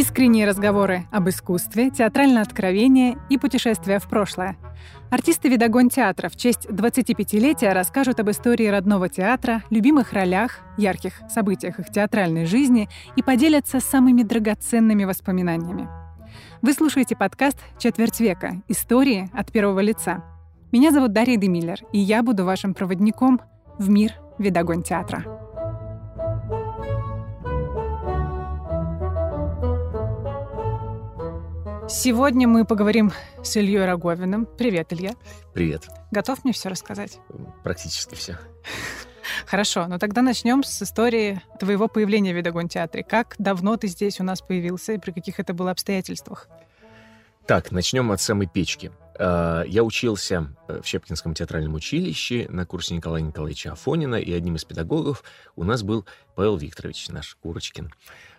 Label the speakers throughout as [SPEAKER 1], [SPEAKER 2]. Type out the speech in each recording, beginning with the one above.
[SPEAKER 1] Искренние разговоры об искусстве, театральное откровение и путешествия в прошлое. Артисты «Видогон театра» в честь 25-летия расскажут об истории родного театра, любимых ролях, ярких событиях их театральной жизни и поделятся самыми драгоценными воспоминаниями. Вы слушаете подкаст «Четверть века. Истории от первого лица». Меня зовут Дарья Демиллер, и я буду вашим проводником в мир «Видогон театра». Сегодня мы поговорим с Ильей Роговиным. Привет, Илья.
[SPEAKER 2] Привет.
[SPEAKER 1] Готов мне все рассказать?
[SPEAKER 2] Практически все.
[SPEAKER 1] Хорошо, но тогда начнем с истории твоего появления в Видогон театре. Как давно ты здесь у нас появился и при каких это было обстоятельствах?
[SPEAKER 2] Так, начнем от самой печки. А, я учился э, в Щепкинском театральном училище на курсе Николая Николаевича Афонина, и одним из педагогов у нас был Павел Викторович, наш Курочкин.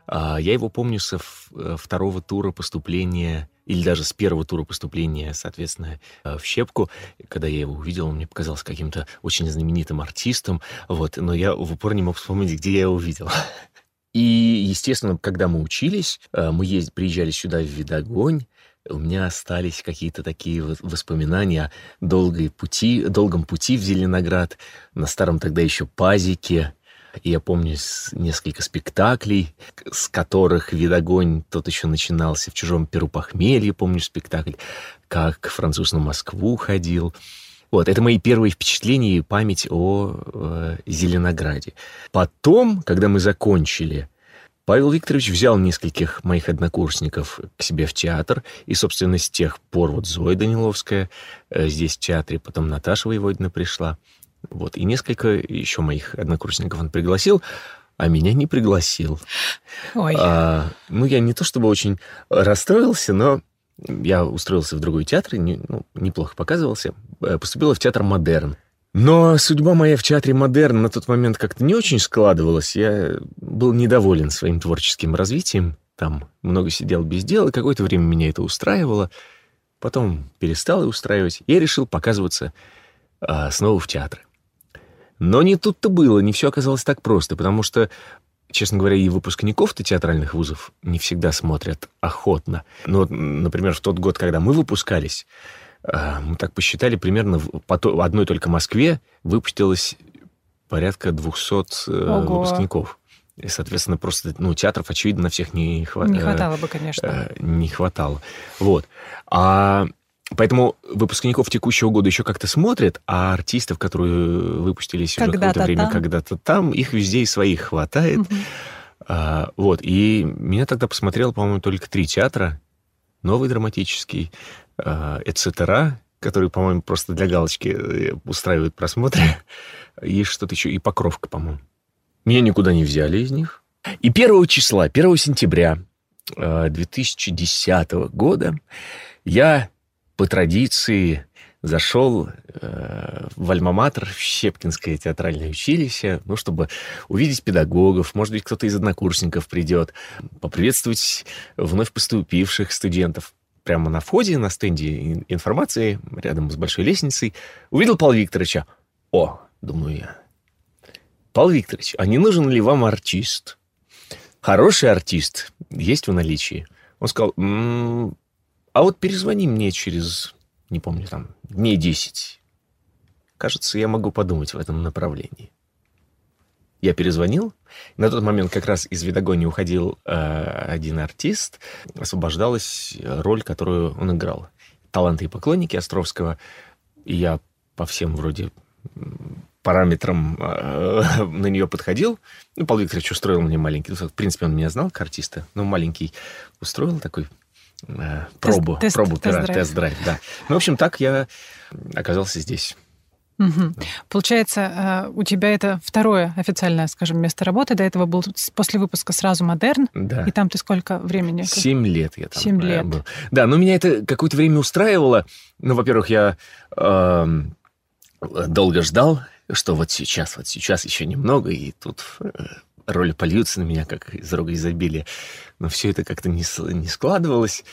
[SPEAKER 2] А, я его помню со э, второго тура поступления, или даже с первого тура поступления, соответственно, э, в Щепку. Когда я его увидел, он мне показался каким-то очень знаменитым артистом, вот, но я в упор не мог вспомнить, где я его видел. И, естественно, когда мы учились, э, мы ездили, приезжали сюда в Видогонь, у меня остались какие-то такие воспоминания о долгой пути, долгом пути в Зеленоград, на старом тогда еще пазике, я помню несколько спектаклей, с которых «Видогонь» тот еще начинался. В «Чужом перу похмелье» помню спектакль, как француз на Москву ходил. Вот, это мои первые впечатления и память о э, Зеленограде. Потом, когда мы закончили, Павел Викторович взял нескольких моих однокурсников к себе в театр, и, собственно, с тех пор вот Зоя Даниловская э, здесь в театре, потом Наташа Воеводина пришла. Вот. И несколько еще моих однокурсников он пригласил, а меня не пригласил.
[SPEAKER 1] Ой.
[SPEAKER 2] А, ну, я не то чтобы очень расстроился, но я устроился в другой театр, не, ну, неплохо показывался. Э, поступила в театр «Модерн». Но судьба моя в театре «Модерн» на тот момент как-то не очень складывалась. Я был недоволен своим творческим развитием. Там много сидел без дела, какое-то время меня это устраивало. Потом перестало устраивать. Я решил показываться а, снова в театры. Но не тут-то было, не все оказалось так просто, потому что, честно говоря, и выпускников-то театральных вузов не всегда смотрят охотно. Ну, например, в тот год, когда мы выпускались, э, мы так посчитали, примерно по одной только Москве выпустилось порядка 200 э, Ого. выпускников. И, соответственно, просто, ну, театров, очевидно, на всех не, хва...
[SPEAKER 1] не хватало бы, конечно.
[SPEAKER 2] Э, не хватало. Вот. А Поэтому выпускников текущего года еще как-то смотрят, а артистов, которые выпустились уже какое-то время там. когда-то там, их везде и своих хватает. Угу. А, вот. И меня тогда посмотрело, по-моему, только три театра. Новый драматический, а, «Эцетера», который, по-моему, просто для галочки э, устраивает просмотры. И что-то еще, и «Покровка», по-моему. Меня никуда не взяли из них. И 1 числа, 1 сентября 2010 а, года я по традиции зашел э, в Альма-Матер, в Щепкинское театральное училище, ну, чтобы увидеть педагогов, может быть, кто-то из однокурсников придет, поприветствовать вновь поступивших студентов. Прямо на входе, на стенде информации, рядом с большой лестницей, увидел Павла Викторовича. О, думаю я, Павел Викторович, а не нужен ли вам артист? Хороший артист есть в наличии. Он сказал, м-м, а вот перезвони мне через, не помню, там, дней десять. Кажется, я могу подумать в этом направлении. Я перезвонил. На тот момент как раз из Видогони уходил э, один артист. Освобождалась роль, которую он играл. «Таланты и поклонники» Островского. И я по всем вроде параметрам э, на нее подходил. Ну, Павел Викторович устроил мне маленький... В принципе, он меня знал, как артиста, но маленький устроил такой Э, пробу, тест, пробу тест-драйв. тест-драйв, да. Ну, в общем, так я оказался здесь.
[SPEAKER 1] Угу. Получается, э, у тебя это второе официальное, скажем, место работы. До этого был после выпуска сразу «Модерн».
[SPEAKER 2] Да.
[SPEAKER 1] И там ты сколько времени?
[SPEAKER 2] Семь лет я там
[SPEAKER 1] Семь лет. был.
[SPEAKER 2] Да, но меня это какое-то время устраивало. Ну, во-первых, я э, долго ждал, что вот сейчас, вот сейчас еще немного, и тут э, роли польются на меня, как из рога изобилия. Но все это как-то не, не складывалось.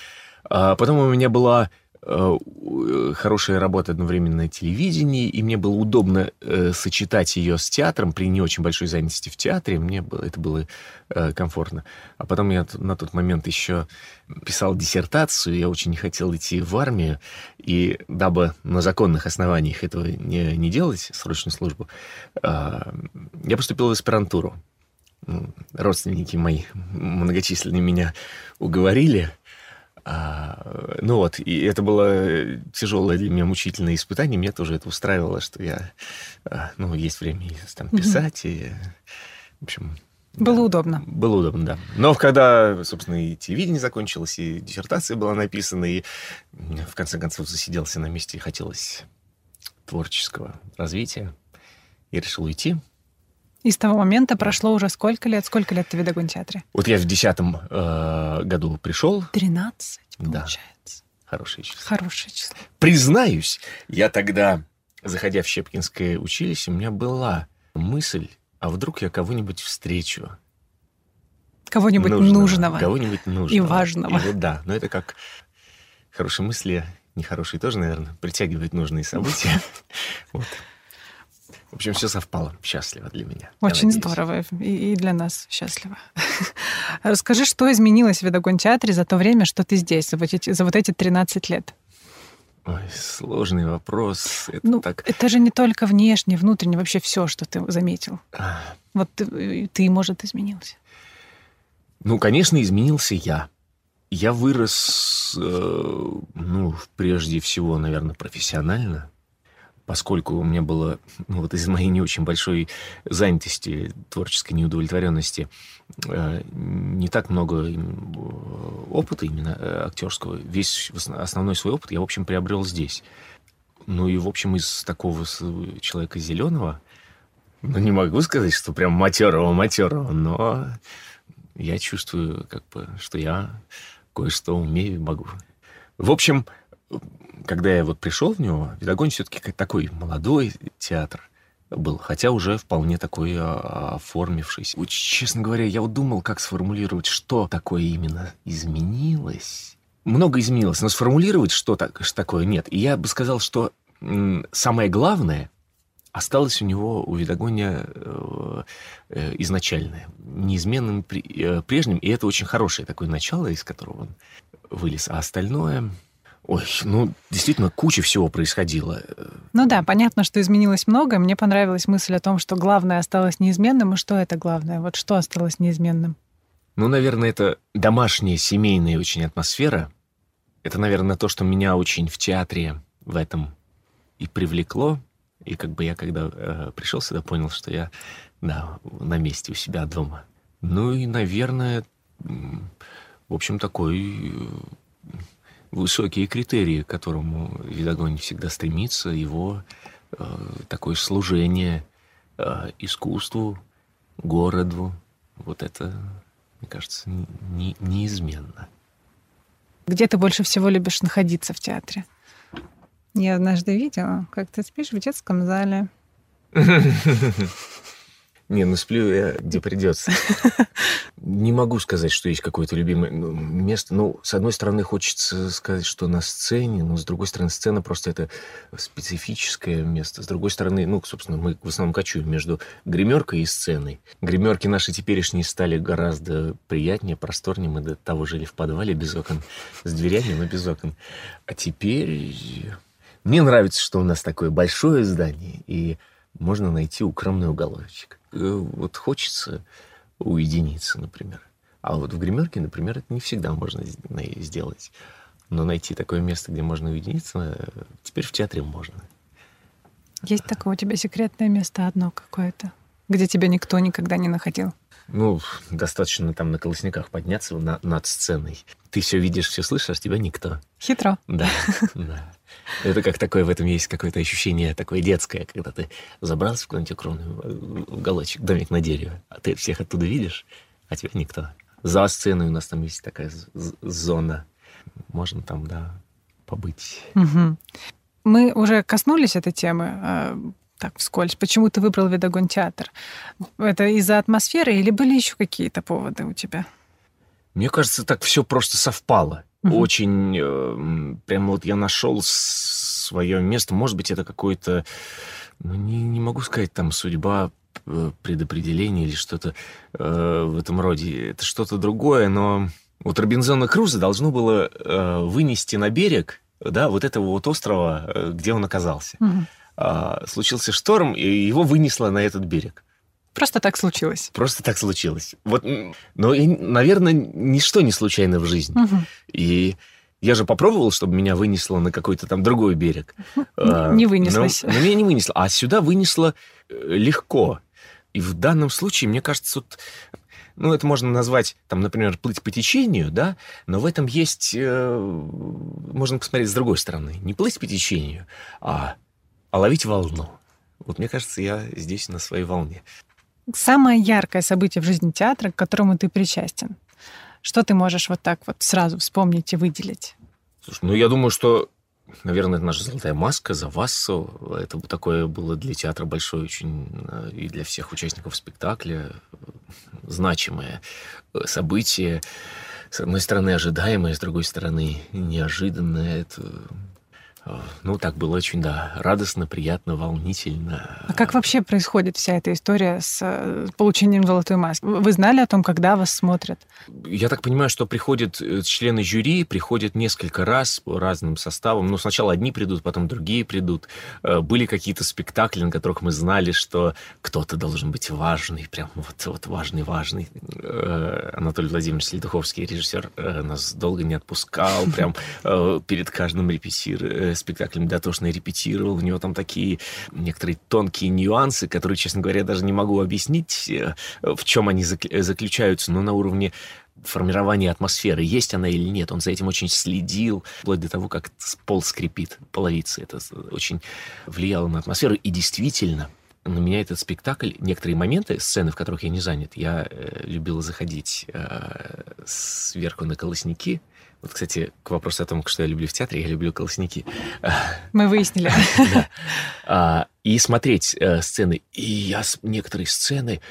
[SPEAKER 2] А потом у меня была Э, хорошая работа одновременно на телевидении, и мне было удобно э, сочетать ее с театром при не очень большой занятости в театре. Мне было, это было э, комфортно. А потом я на тот момент еще писал диссертацию, я очень не хотел идти в армию, и дабы на законных основаниях этого не, не делать, срочную службу, э, я поступил в аспирантуру. Родственники мои многочисленные меня уговорили, а, ну вот, и это было тяжелое для меня мучительное испытание. Меня тоже это устраивало, что я, а, ну, есть время там писать, угу. и, в общем...
[SPEAKER 1] Было да, удобно.
[SPEAKER 2] Было удобно, да. Но когда, собственно, и телевидение закончилось, и диссертация была написана, и в конце концов засиделся на месте, и хотелось творческого развития, я решил уйти.
[SPEAKER 1] И с того момента прошло уже сколько лет? Сколько лет ты в Видогон-театре?
[SPEAKER 2] Вот я в десятом э, году пришел.
[SPEAKER 1] Тринадцать, получается. Да.
[SPEAKER 2] Хорошее число.
[SPEAKER 1] Хорошее число.
[SPEAKER 2] Признаюсь, я тогда, заходя в Щепкинское училище, у меня была мысль, а вдруг я кого-нибудь встречу.
[SPEAKER 1] Кого-нибудь нужного. нужного.
[SPEAKER 2] Кого-нибудь нужного.
[SPEAKER 1] И важного.
[SPEAKER 2] И вот, да, но это как хорошие мысли, нехорошие тоже, наверное, притягивают нужные события. Вот. В общем, все совпало. Счастливо для меня.
[SPEAKER 1] Очень здорово. И, и для нас счастливо. Расскажи, что изменилось в Видогон театре за то время, что ты здесь, за вот эти, за вот эти 13 лет?
[SPEAKER 2] Ой, сложный вопрос.
[SPEAKER 1] Это, ну, так... это же не только внешне, внутренне, вообще все, что ты заметил. А... Вот ты, ты, может, изменился.
[SPEAKER 2] Ну, конечно, изменился я. Я вырос, э, ну, прежде всего, наверное, профессионально поскольку у меня было, ну, вот из моей не очень большой занятости, творческой неудовлетворенности, э, не так много э, опыта именно э, актерского. Весь основной свой опыт я, в общем, приобрел здесь. Ну и, в общем, из такого человека зеленого, ну, не могу сказать, что прям матерого-матерого, но я чувствую, как бы, что я кое-что умею и могу. В общем, когда я вот пришел в него, Видогонь все-таки такой молодой театр был, хотя уже вполне такой а, оформившийся. Вот, честно говоря, я вот думал, как сформулировать, что такое именно изменилось. Много изменилось, но сформулировать, что, так, что такое, нет. И я бы сказал, что самое главное осталось у него, у Видогоня э, э, изначальное, неизменным э, прежним, и это очень хорошее такое начало, из которого он вылез. А остальное... Ой, ну, действительно, куча всего происходило.
[SPEAKER 1] Ну да, понятно, что изменилось много. Мне понравилась мысль о том, что главное осталось неизменным. И что это главное? Вот что осталось неизменным?
[SPEAKER 2] Ну, наверное, это домашняя, семейная очень атмосфера. Это, наверное, то, что меня очень в театре в этом и привлекло. И как бы я, когда э, пришел сюда, понял, что я, да, на месте у себя дома. Ну и, наверное, в общем, такой высокие критерии, к которому Видогонь всегда стремится, его э, такое служение э, искусству, городу. Вот это, мне кажется, не, неизменно.
[SPEAKER 1] Где ты больше всего любишь находиться в театре? Я однажды видела, как ты спишь в детском зале.
[SPEAKER 2] Не, ну сплю я где придется. Не могу сказать, что есть какое-то любимое ну, место. Ну, с одной стороны, хочется сказать, что на сцене, но с другой стороны, сцена просто это специфическое место. С другой стороны, ну, собственно, мы в основном кочуем между гримеркой и сценой. Гримерки наши теперешние стали гораздо приятнее, просторнее. Мы до того жили в подвале без окон, с дверями, но без окон. А теперь... Мне нравится, что у нас такое большое здание, и можно найти укромный уголочек. Э, вот хочется уединиться, например. А вот в гримерке, например, это не всегда можно сделать. Но найти такое место, где можно уединиться, э, теперь в театре можно.
[SPEAKER 1] Есть такое у тебя секретное место одно какое-то, где тебя никто никогда не находил?
[SPEAKER 2] Ну, достаточно там на колосниках подняться на, над сценой. Ты все видишь, все слышишь, а тебя никто.
[SPEAKER 1] Хитро.
[SPEAKER 2] Да, да. Это как такое, в этом есть какое-то ощущение такое детское, когда ты забрался в какой-нибудь укромный уголочек, домик на дереве, а ты всех оттуда видишь, а тебя никто. За сценой у нас там есть такая зона. Можно там, да, побыть.
[SPEAKER 1] Угу. Мы уже коснулись этой темы а, так вскользь. Почему ты выбрал Видогон театр? Это из-за атмосферы или были еще какие-то поводы у тебя?
[SPEAKER 2] Мне кажется, так все просто совпало. Угу. Очень, э, прям вот я нашел свое место. Может быть, это какое-то, ну, не, не могу сказать, там, судьба, э, предопределение или что-то э, в этом роде. Это что-то другое, но вот Робинзона Круза должно было э, вынести на берег, да, вот этого вот острова, э, где он оказался. Угу. А, случился шторм, и его вынесло на этот берег.
[SPEAKER 1] Просто так случилось.
[SPEAKER 2] Просто так случилось. Вот, но, и, наверное, ничто не случайно в жизни. Угу. И я же попробовал, чтобы меня вынесло на какой-то там другой берег.
[SPEAKER 1] А, не вынеслось.
[SPEAKER 2] Но, но меня не вынесло. А сюда вынесло э, легко. И в данном случае, мне кажется, вот, ну, это можно назвать, там, например, плыть по течению, да, но в этом есть, э, можно посмотреть с другой стороны. Не плыть по течению, а, а ловить волну. Вот мне кажется, я здесь на своей волне
[SPEAKER 1] самое яркое событие в жизни театра, к которому ты причастен? Что ты можешь вот так вот сразу вспомнить и выделить?
[SPEAKER 2] Слушай, ну я думаю, что, наверное, это наша золотая маска за Вассу. Это такое было для театра большое очень э, и для всех участников спектакля э, значимое э, событие. С одной стороны, ожидаемое, с другой стороны, неожиданное. Это ну, так было очень, да, радостно, приятно, волнительно.
[SPEAKER 1] А как вообще происходит вся эта история с э, получением золотой маски? Вы знали о том, когда вас смотрят?
[SPEAKER 2] Я так понимаю, что приходят э, члены жюри, приходят несколько раз по разным составам. Ну, сначала одни придут, потом другие придут. Э, были какие-то спектакли, на которых мы знали, что кто-то должен быть важный, прям вот, вот важный-важный. Анатолий Владимирович Следуховский, режиссер, нас долго не отпускал, прям перед каждым репетированием спектаклем дотошно репетировал. У него там такие некоторые тонкие нюансы, которые, честно говоря, даже не могу объяснить, э, в чем они заключаются, но на уровне формирования атмосферы, есть она или нет. Он за этим очень следил, вплоть до того, как пол скрипит, половицы. Это очень влияло на атмосферу. И действительно, на меня этот спектакль, некоторые моменты, сцены, в которых я не занят, я э, любил заходить э, сверху на колосники, вот, кстати, к вопросу о том, что я люблю в театре, я люблю колосники.
[SPEAKER 1] Мы выяснили.
[SPEAKER 2] А, и смотреть э, сцены. И я некоторые сцены,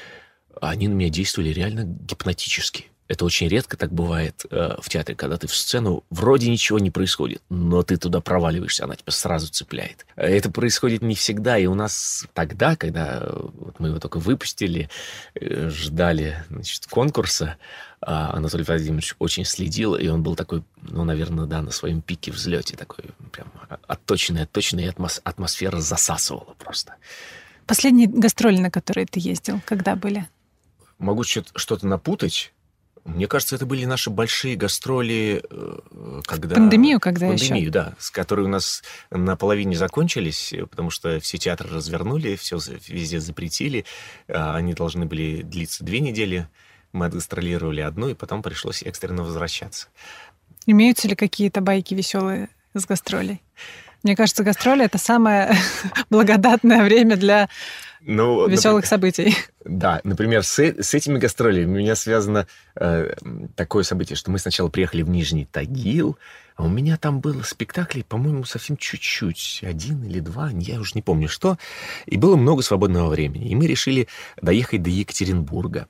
[SPEAKER 2] они на меня действовали реально гипнотически. Это очень редко так бывает э, в театре, когда ты в сцену вроде ничего не происходит, но ты туда проваливаешься, она тебя сразу цепляет. Это происходит не всегда, и у нас тогда, когда вот мы его только выпустили, э, ждали значит, конкурса, э, Анатолий Владимирович очень следил, и он был такой, ну, наверное, да, на своем пике взлете, такой прям отточенный, отточенный, и атмос атмосфера засасывала просто.
[SPEAKER 1] Последние гастроли, на которые ты ездил, когда были?
[SPEAKER 2] Могу что-то напутать, мне кажется, это были наши большие гастроли, э, когда...
[SPEAKER 1] Пандемию когда
[SPEAKER 2] пандемию, еще? да, с которой у нас наполовине закончились, потому что все театры развернули, все везде запретили. А, они должны были длиться две недели. Мы отгастролировали одну, и потом пришлось экстренно возвращаться.
[SPEAKER 1] Имеются ли какие-то байки веселые с гастролей? Мне кажется, гастроли — это самое благодатное время для ну, веселых например, событий.
[SPEAKER 2] Да, например, с, с этими гастролями у меня связано э, такое событие, что мы сначала приехали в Нижний Тагил, а у меня там было спектаклей, по-моему, совсем чуть-чуть, один или два, я уже не помню что, и было много свободного времени. И мы решили доехать до Екатеринбурга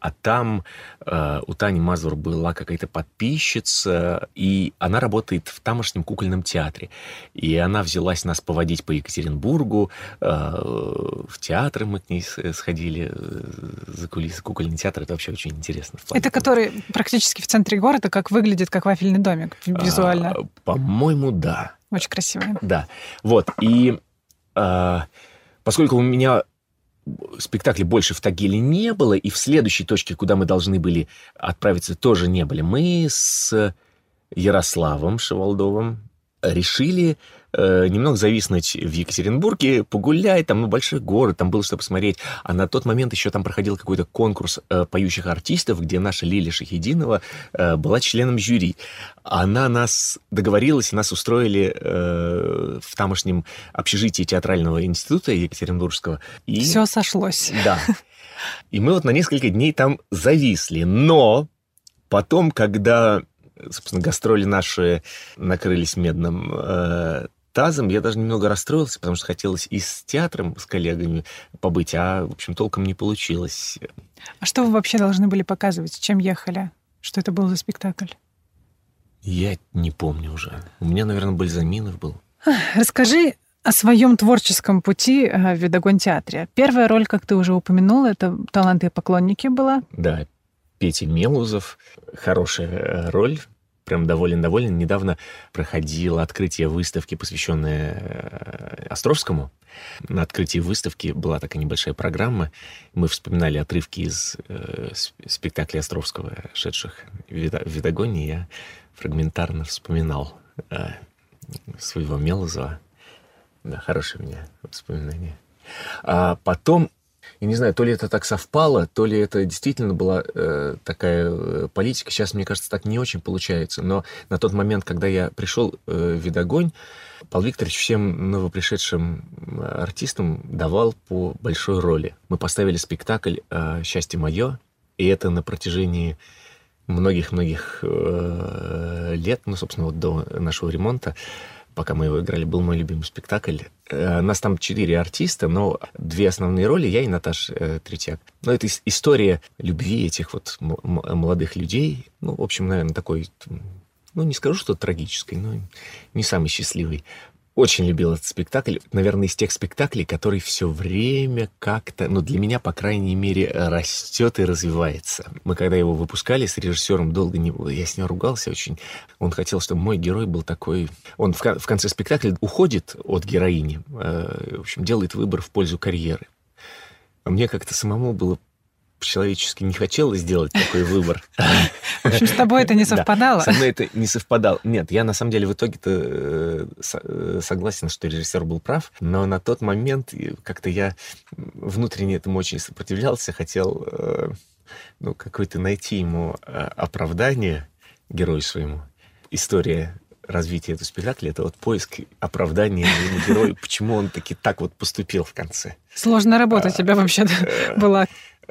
[SPEAKER 2] а там э, у Тани Мазур была какая-то подписчица, и она работает в тамошнем кукольном театре. И она взялась нас поводить по Екатеринбургу, э, в театры мы к ней сходили, э, за кулисы. Кукольный театр — это вообще очень интересно.
[SPEAKER 1] Это который практически в центре города, как выглядит, как вафельный домик визуально? А,
[SPEAKER 2] по-моему, да.
[SPEAKER 1] Очень красиво.
[SPEAKER 2] Да. Вот. И э, поскольку у меня спектакля больше в Тагиле не было, и в следующей точке, куда мы должны были отправиться, тоже не были. Мы с Ярославом Шевалдовым решили э, немного зависнуть в Екатеринбурге, погулять, там, ну, большой город, там было что посмотреть. А на тот момент еще там проходил какой-то конкурс э, поющих артистов, где наша Лилия Шахидинова э, была членом жюри. Она нас договорилась, нас устроили э, в тамошнем общежитии театрального института Екатеринбургского.
[SPEAKER 1] И... Все сошлось.
[SPEAKER 2] Да. И мы вот на несколько дней там зависли. Но потом, когда собственно, гастроли наши накрылись медным э, тазом, я даже немного расстроился, потому что хотелось и с театром, с коллегами побыть, а, в общем, толком не получилось.
[SPEAKER 1] А что вы вообще должны были показывать? Чем ехали? Что это был за спектакль?
[SPEAKER 2] Я не помню уже. У меня, наверное, Бальзаминов был.
[SPEAKER 1] Расскажи о своем творческом пути э, в Видогон-театре. Первая роль, как ты уже упомянул, это «Таланты и поклонники» была.
[SPEAKER 2] Да, Петя Мелузов. Хорошая э, роль. Прям доволен-доволен. Недавно проходило открытие выставки, посвященное э, Островскому. На открытии выставки была такая небольшая программа. Мы вспоминали отрывки из э, спектаклей Островского, шедших в Видогоне. Я фрагментарно вспоминал э, своего Мелозова. Да, хорошее у меня воспоминание. А потом, я не знаю, то ли это так совпало, то ли это действительно была э, такая э, политика. Сейчас, мне кажется, так не очень получается. Но на тот момент, когда я пришел э, в Видогонь, Павел Викторович всем новопришедшим э, артистам давал по большой роли. Мы поставили спектакль э, «Счастье мое», и это на протяжении многих-многих э, лет, ну, собственно, вот до нашего ремонта, пока мы его играли, был мой любимый спектакль. Э, нас там четыре артиста, но две основные роли, я и Наташа э, Третьяк. Но это история любви этих вот молодых людей. Ну, в общем, наверное, такой, ну, не скажу, что трагической, но не самый счастливый. Очень любил этот спектакль. Наверное, из тех спектаклей, который все время как-то, ну, для меня, по крайней мере, растет и развивается. Мы когда его выпускали с режиссером, долго не... Я с ним ругался очень. Он хотел, чтобы мой герой был такой... Он в, в конце спектакля уходит от героини, э, в общем, делает выбор в пользу карьеры. А мне как-то самому было по-человечески не хотела сделать такой выбор.
[SPEAKER 1] В общем, с тобой это не совпадало?
[SPEAKER 2] со мной это не совпадало. Нет, я на самом деле в итоге-то э, э, согласен, что режиссер был прав, но на тот момент как-то я внутренне этому очень сопротивлялся, хотел э, ну, какое-то найти ему оправдание герою своему. История развития этого спектакля, это вот поиск оправдания герою, почему он таки так вот поступил в конце.
[SPEAKER 1] Сложная работа у а, тебя вообще была.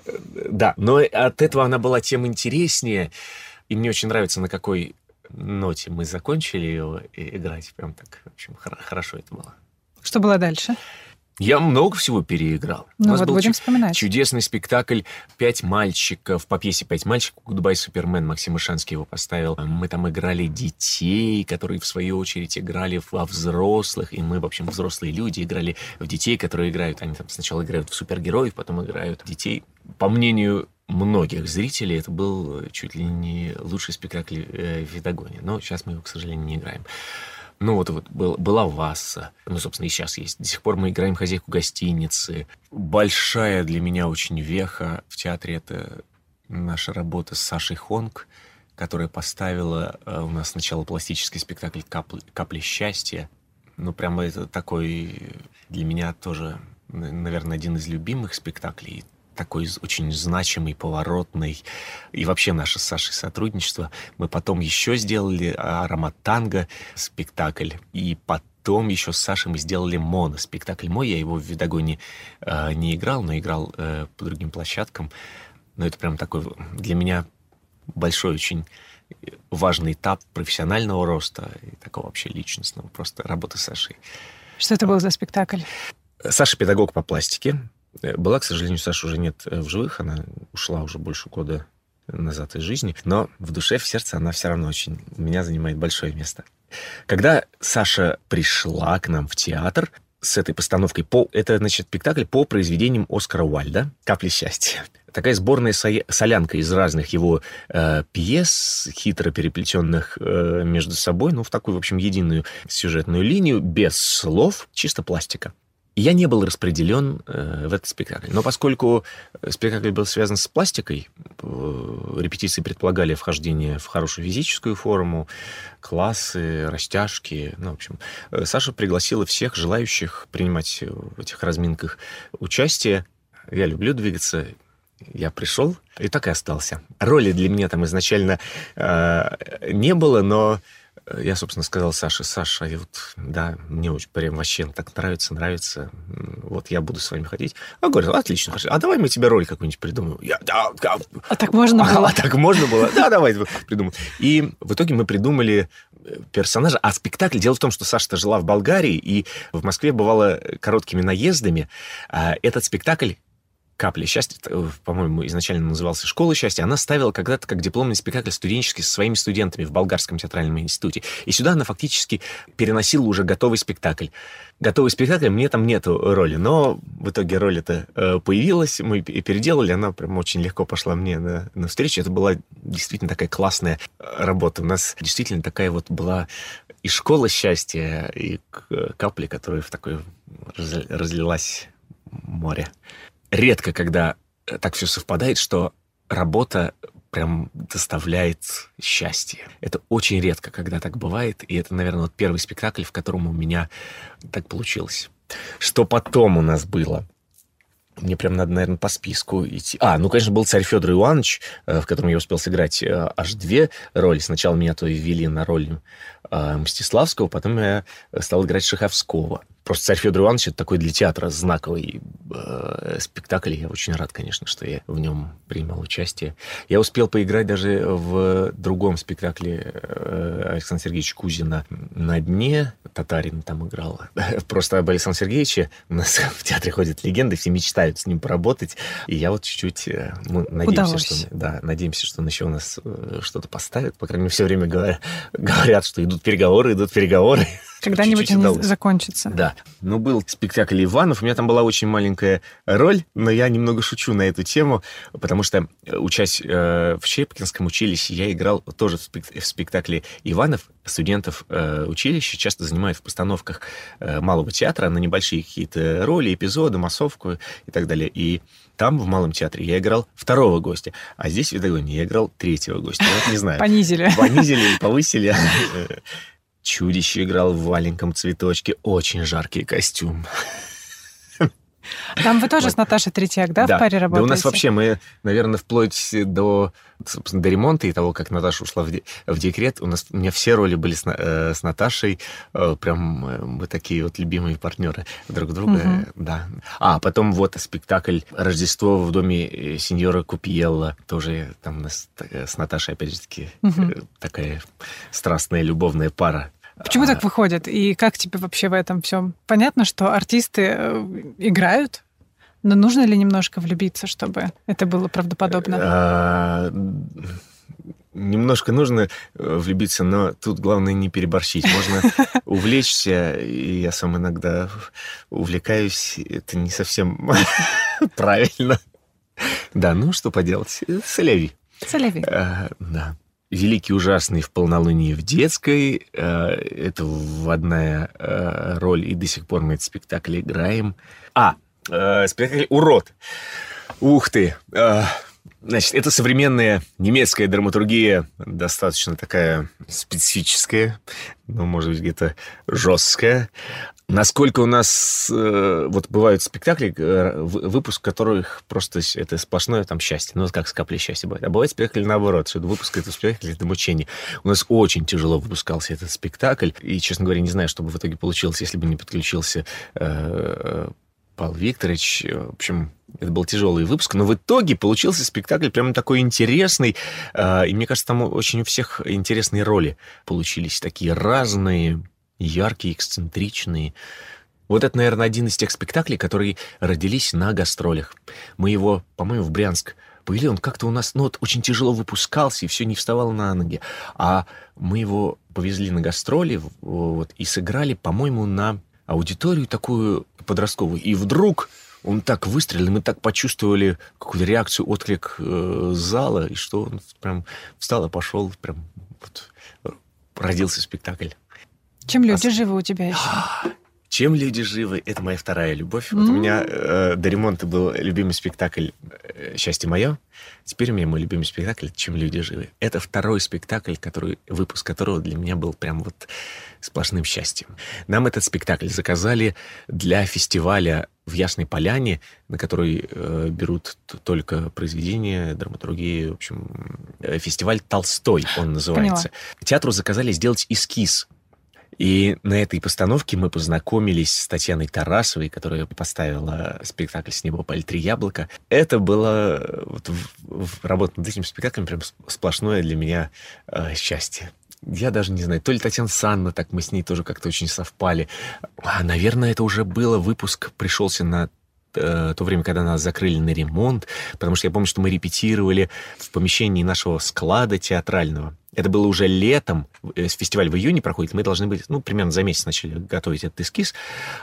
[SPEAKER 2] Да, но от этого она была тем интереснее. И мне очень нравится, на какой ноте мы закончили ее играть. Прям так, в общем, хорошо это было.
[SPEAKER 1] Что было дальше?
[SPEAKER 2] Я много всего переиграл.
[SPEAKER 1] Ну, У нас вот был будем вспоминать.
[SPEAKER 2] чудесный спектакль «Пять мальчиков». По пьесе «Пять мальчиков» «Гудбай, Супермен» Максим Ишанский его поставил. Мы там играли детей, которые, в свою очередь, играли во взрослых. И мы, в общем, взрослые люди, играли в детей, которые играют. Они там сначала играют в супергероев, потом играют в детей. По мнению многих зрителей, это был чуть ли не лучший спектакль э, в Видогоне. Но сейчас мы его, к сожалению, не играем. Ну, вот, вот был, была Васса. Ну, собственно, и сейчас есть. До сих пор мы играем хозяйку гостиницы. Большая для меня очень веха в театре — это наша работа с Сашей Хонг, которая поставила э, у нас сначала пластический спектакль «Капли, «Капли счастья». Ну, прямо это такой для меня тоже, наверное, один из любимых спектаклей такой очень значимый, поворотный. И вообще наше с Сашей сотрудничество. Мы потом еще сделали «Аромат танго» спектакль. И потом еще с Сашей мы сделали моноспектакль мой. Я его в Видогоне э, не играл, но играл э, по другим площадкам. Но это прям такой для меня большой очень важный этап профессионального роста и такого вообще личностного, просто работы с Сашей.
[SPEAKER 1] Что это был за спектакль?
[SPEAKER 2] Саша педагог по пластике. Была, к сожалению, Саша уже нет э, в живых, она ушла уже больше года назад из жизни, но в душе, в сердце она все равно очень меня занимает большое место. Когда Саша пришла к нам в театр с этой постановкой, по, это, значит, спектакль по произведениям Оскара Уальда «Капли счастья». Такая сборная солянка из разных его э, пьес, хитро переплетенных э, между собой, ну, в такую, в общем, единую сюжетную линию, без слов, чисто пластика. Я не был распределен э, в этот спектакль. Но поскольку спектакль был связан с пластикой, э, репетиции предполагали вхождение в хорошую физическую форму, классы, растяжки. Ну, в общем, э, Саша пригласила всех желающих принимать в этих разминках участие. Я люблю двигаться, я пришел и так и остался. Роли для меня там изначально э, не было, но я, собственно, сказал Саше, Саша, я вот, да, мне очень прям вообще так нравится, нравится, вот я буду с вами ходить. А говорит, отлично, хорошо, а давай мы тебе роль какую-нибудь придумаем. Я, да,
[SPEAKER 1] да. А так можно было?
[SPEAKER 2] А, так можно было? Да, давай придумаем. И в итоге мы придумали э, персонажа. А спектакль, дело в том, что Саша-то жила в Болгарии, и в Москве бывало короткими наездами. А этот спектакль «Капли счастья», э, по-моему, изначально назывался «Школа счастья», она ставила когда-то как дипломный спектакль студенческий со своими студентами в Болгарском театральном институте. И сюда она фактически переносила уже готовый спектакль. Готовый спектакль, мне там нету роли, но в итоге роль эта э, появилась, мы переделали, она прям очень легко пошла мне на, на встречу. Это была действительно такая классная э, работа. У нас действительно такая вот была и школа счастья, и капли, которая в такой разлилась море редко, когда э, так все совпадает, что работа прям доставляет счастье. Это очень редко, когда так бывает, и это, наверное, вот первый спектакль, в котором у меня так получилось. Что потом у нас было? Мне прям надо, наверное, по списку идти. А, ну, конечно, был царь Федор Иванович, э, в котором я успел сыграть э, аж две роли. Сначала меня то ввели на роль Мстиславского, потом я стал играть Шаховского. Просто «Царь Федор Иванович» — это такой для театра знаковый э, спектакль. Я очень рад, конечно, что я в нем принимал участие. Я успел поиграть даже в другом спектакле э, Александра Сергеевича Кузина «На дне». Татарин там играл. Просто об Александре Сергеевиче у нас в театре ходят легенды, все мечтают с ним поработать. И я вот чуть-чуть... Э, мы надеемся, что, да, надеемся, что он еще у нас э, что-то поставит. По крайней мере, все время говорят, говорят, что идут переговоры, идут переговоры.
[SPEAKER 1] Когда-нибудь они удалось. закончатся.
[SPEAKER 2] Да. Ну, был спектакль Иванов. У меня там была очень маленькая роль, но я немного шучу на эту тему, потому что, э, учась э, в Щепкинском училище, я играл тоже в, спек- в спектакле Иванов. Студентов э, училища часто занимают в постановках э, малого театра на небольшие какие-то роли, эпизоды, массовку и так далее. И там, в Малом театре, я играл второго гостя, а здесь, в Видогоне, я играл третьего гостя. Вот не знаю.
[SPEAKER 1] Понизили.
[SPEAKER 2] Понизили, повысили. Чудище играл в валеньком цветочке. Очень жаркий костюм.
[SPEAKER 1] Там вы тоже вот. с Наташей Третьяк, да, да, в паре работаете?
[SPEAKER 2] Да у нас вообще, мы, наверное, вплоть до, собственно, до ремонта и того, как Наташа ушла в, де, в декрет, у нас у меня все роли были с, э, с Наташей. Э, прям э, мы такие вот любимые партнеры друг друга. Угу. Да. А, потом вот спектакль «Рождество в доме э, сеньора Купиелла». Тоже там у нас э, с Наташей, опять же таки, угу. такая страстная любовная пара.
[SPEAKER 1] Почему так выходит? И как тебе вообще в этом всем? Понятно, что артисты э, играют, но нужно ли немножко влюбиться, чтобы это было правдоподобно? А,
[SPEAKER 2] немножко нужно э, влюбиться, но тут главное не переборщить. Можно увлечься, и я сам иногда увлекаюсь. Это не совсем правильно. Да, ну что поделать? Соляви.
[SPEAKER 1] Соляви.
[SPEAKER 2] Да. Великий ужасный в полнолунии в детской. Э, это вводная э, роль, и до сих пор мы этот спектакль играем. А, э, спектакль «Урод». Ух ты! Значит, это современная немецкая драматургия, достаточно такая специфическая, ну, может быть, где-то жесткая. Насколько у нас э, вот бывают спектакли, э, выпуск которых просто это сплошное там счастье, ну как с каплей счастья бывает. А бывает спектакль наоборот, что выпуск этого спектакля это мучение. У нас очень тяжело выпускался этот спектакль, и, честно говоря, не знаю, что бы в итоге получилось, если бы не подключился э, Павел Викторович. В общем, это был тяжелый выпуск, но в итоге получился спектакль прямо такой интересный. Э, и мне кажется, там очень у всех интересные роли получились, такие разные яркие, эксцентричные. Вот это, наверное, один из тех спектаклей, которые родились на гастролях. Мы его, по-моему, в Брянск повели, он как-то у нас, ну вот, очень тяжело выпускался, и все не вставало на ноги. А мы его повезли на гастроли вот, и сыграли, по-моему, на аудиторию такую подростковую. И вдруг он так выстрелил, мы так почувствовали какую-то реакцию, отклик э, зала, и что он прям встал и пошел, прям вот, родился спектакль.
[SPEAKER 1] Чем люди а... живы у тебя еще?
[SPEAKER 2] Чем люди живы? Это моя вторая любовь. Mm-hmm. Вот у меня э, до ремонта был любимый спектакль э, «Счастье мое». Теперь у меня мой любимый спектакль «Чем люди живы». Это второй спектакль, который, выпуск которого для меня был прям вот сплошным счастьем. Нам этот спектакль заказали для фестиваля в Ясной Поляне, на который э, берут только произведения, драматургии, в общем, э, фестиваль «Толстой» он называется. Поняла. Театру заказали сделать эскиз и на этой постановке мы познакомились с Татьяной Тарасовой, которая поставила спектакль «С неба упали три яблока». Это было вот, в, в, работа над этим спектаклем прям сплошное для меня э, счастье. Я даже не знаю, то ли Татьяна Санна, так мы с ней тоже как-то очень совпали. А, наверное, это уже было, выпуск пришелся на э, то время, когда нас закрыли на ремонт, потому что я помню, что мы репетировали в помещении нашего склада театрального. Это было уже летом, э, фестиваль в июне проходит, мы должны были, ну, примерно за месяц начали готовить этот эскиз.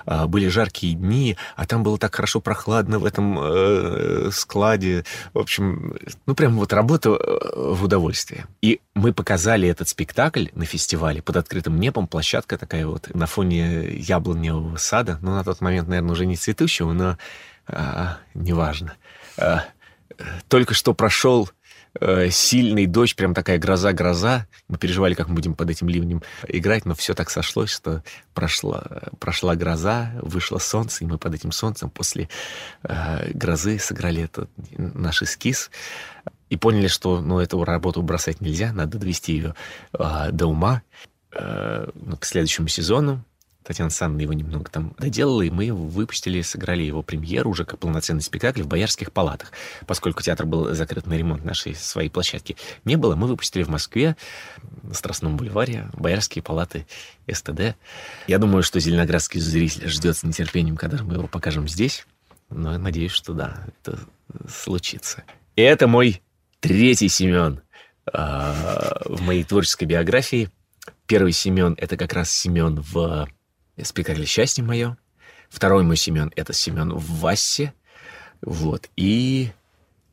[SPEAKER 2] А, были жаркие дни, а там было так хорошо прохладно в этом э, складе. В общем, ну, прям вот работа э, в удовольствие. И мы показали этот спектакль на фестивале под открытым небом, площадка такая вот на фоне яблоневого сада. Ну, на тот момент, наверное, уже не цветущего, но а, неважно. А, только что прошел Э, сильный дождь, прям такая гроза-гроза. Мы переживали, как мы будем под этим ливнем играть, но все так сошлось, что прошла, прошла гроза, вышло солнце, и мы под этим солнцем после э, грозы сыграли этот наш эскиз и поняли, что ну, эту работу бросать нельзя, надо довести ее э, до ума. Э, к следующему сезону Татьяна Санна его немного там доделала, и мы выпустили, сыграли его премьеру уже как полноценный спектакль в Боярских палатах. Поскольку театр был закрыт на ремонт нашей своей площадки не было, мы выпустили в Москве на Страстном бульваре Боярские палаты СТД. Я думаю, что зеленоградский зритель ждет с нетерпением, когда мы его покажем здесь. Но я надеюсь, что да, это случится. И это мой третий Семен а, в моей творческой биографии. Первый Семен — это как раз Семен в спектакль «Счастье мое». Второй мой Семен — это Семен в Вассе. Вот. И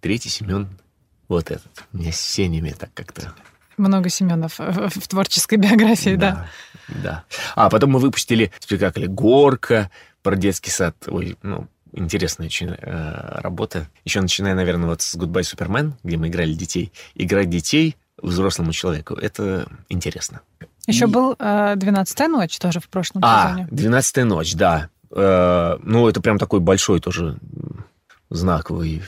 [SPEAKER 2] третий Семен — вот этот. У меня с Сенями так как-то...
[SPEAKER 1] Много Семенов в творческой биографии, да.
[SPEAKER 2] Да. да. А потом мы выпустили спектакль «Горка» про детский сад. Ой, ну, интересная очень э, работа. Еще начиная, наверное, вот с «Goodbye, Superman», где мы играли детей. Играть детей взрослому человеку — это интересно.
[SPEAKER 1] Еще и... был э, «Двенадцатая ночь» тоже в прошлом
[SPEAKER 2] а, сезоне. А, «Двенадцатая ночь», да. Э, ну, это прям такой большой тоже знаковый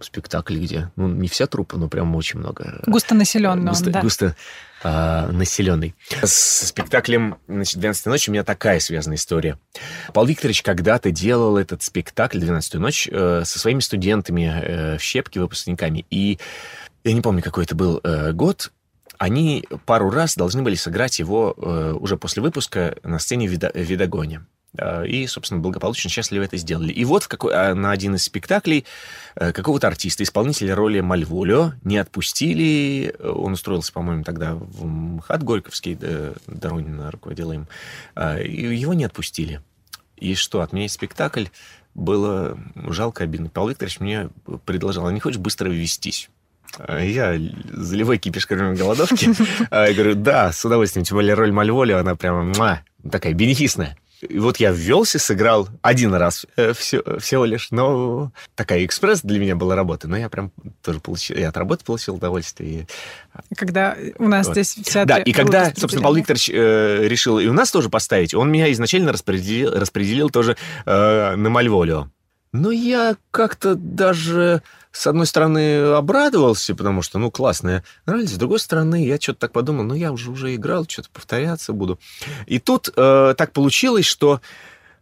[SPEAKER 2] спектакль, где, ну, не вся труппа, но прям очень много.
[SPEAKER 1] Густонаселенный густо, он, да.
[SPEAKER 2] Густо э, населенный. С спектаклем значит, «12 ночь» у меня такая связанная история. Павел Викторович когда-то делал этот спектакль «12 ночь» э, со своими студентами э, в Щепке, выпускниками. И я не помню, какой это был э, год, они пару раз должны были сыграть его э, уже после выпуска на сцене в Видогоне. Э, и, собственно, благополучно, счастливо это сделали. И вот в какой, а, на один из спектаклей э, какого-то артиста, исполнителя роли Мальволио, не отпустили. Он устроился, по-моему, тогда в МХАТ Горьковский, Доронина руководила им. И его не отпустили. И что, отменять спектакль было жалко, обидно. Павел Викторович мне предложил, а не хочешь быстро ввестись? А я заливой кипиш, кроме голодовки. А я говорю, да, с удовольствием. Тем более роль Мальволи, она прямо такая бенефисная. И вот я ввелся, сыграл один раз э, все, всего лишь, но такая экспресс для меня была работа, но я прям тоже получил, я от работы получил удовольствие.
[SPEAKER 1] Когда у нас вот. здесь вся...
[SPEAKER 2] Да, и когда, собственно, Павел Викторович э, решил и у нас тоже поставить, он меня изначально распределил, распределил тоже э, на Мальволио. Но я как-то даже с одной стороны, обрадовался, потому что, ну, классная роль. С другой стороны, я что-то так подумал, ну, я уже уже играл, что-то повторяться буду. И тут э, так получилось, что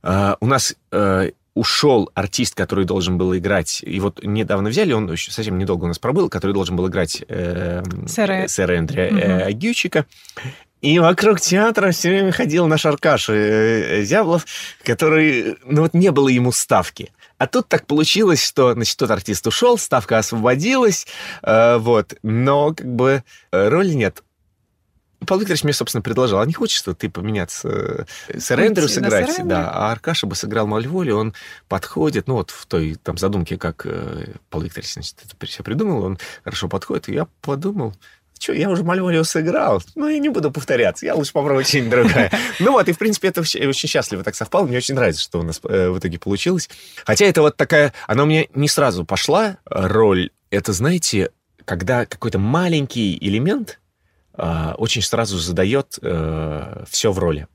[SPEAKER 2] э, у нас э, ушел артист, который должен был играть, и вот недавно взяли, он еще совсем недолго у нас пробыл, который должен был играть э, сэра, сэра Эндрия э, Агючика. И вокруг театра все время ходил наш Аркаша э, Зяблов, который, ну вот не было ему ставки. А тут так получилось, что, значит, тот артист ушел, ставка освободилась, э, вот, но как бы э, роли нет. Павел Викторович мне, собственно, предложил, а не хочешь, что ты поменяться э, с Рендеру сыграть? Да, а Аркаша бы сыграл Мальволи, он подходит, ну вот в той там задумке, как э, Павел Викторович, значит, это все придумал, он хорошо подходит, и я подумал, что, я уже Мальволио сыграл, ну, я не буду повторяться, я лучше попробую что-нибудь другое. Ну вот, и, в принципе, это очень счастливо так совпало, мне очень нравится, что у нас э, в итоге получилось. Хотя это вот такая, она у меня не сразу пошла, роль, это, знаете, когда какой-то маленький элемент э, очень сразу задает э, все в роли.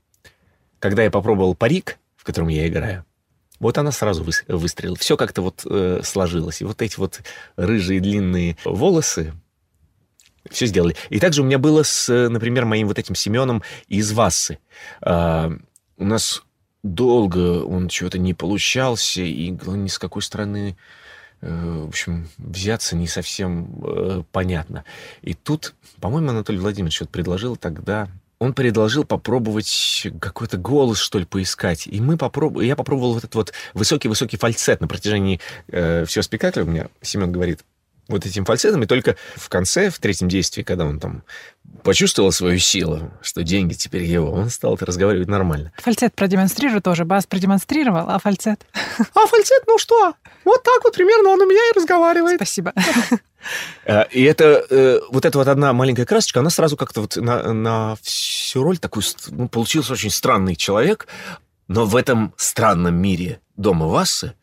[SPEAKER 2] Когда я попробовал парик, в котором я играю, вот она сразу выстрелила. Все как-то вот э, сложилось. И вот эти вот рыжие длинные волосы, все сделали. И также у меня было с, например, моим вот этим Семеном из Вассы. А, у нас долго он чего-то не получался, и ни с какой стороны, э, в общем, взяться не совсем э, понятно. И тут, по-моему, Анатолий Владимирович вот предложил тогда он предложил попробовать какой-то голос, что ли, поискать. И мы попроб... я попробовал вот этот вот высокий-высокий фальцет на протяжении э, всего спектакля. У меня Семен говорит, вот этим фальцетом, и только в конце, в третьем действии, когда он там почувствовал свою силу, что деньги теперь его, он стал разговаривать нормально.
[SPEAKER 1] Фальцет продемонстрирую тоже. Бас продемонстрировал, а фальцет?
[SPEAKER 2] А фальцет, ну что? Вот так вот примерно он у меня и разговаривает.
[SPEAKER 1] Спасибо.
[SPEAKER 2] Э, и это э, вот эта вот одна маленькая красочка, она сразу как-то вот на, на всю роль такой... Ну, получился очень странный человек, но в этом странном мире дома Вассы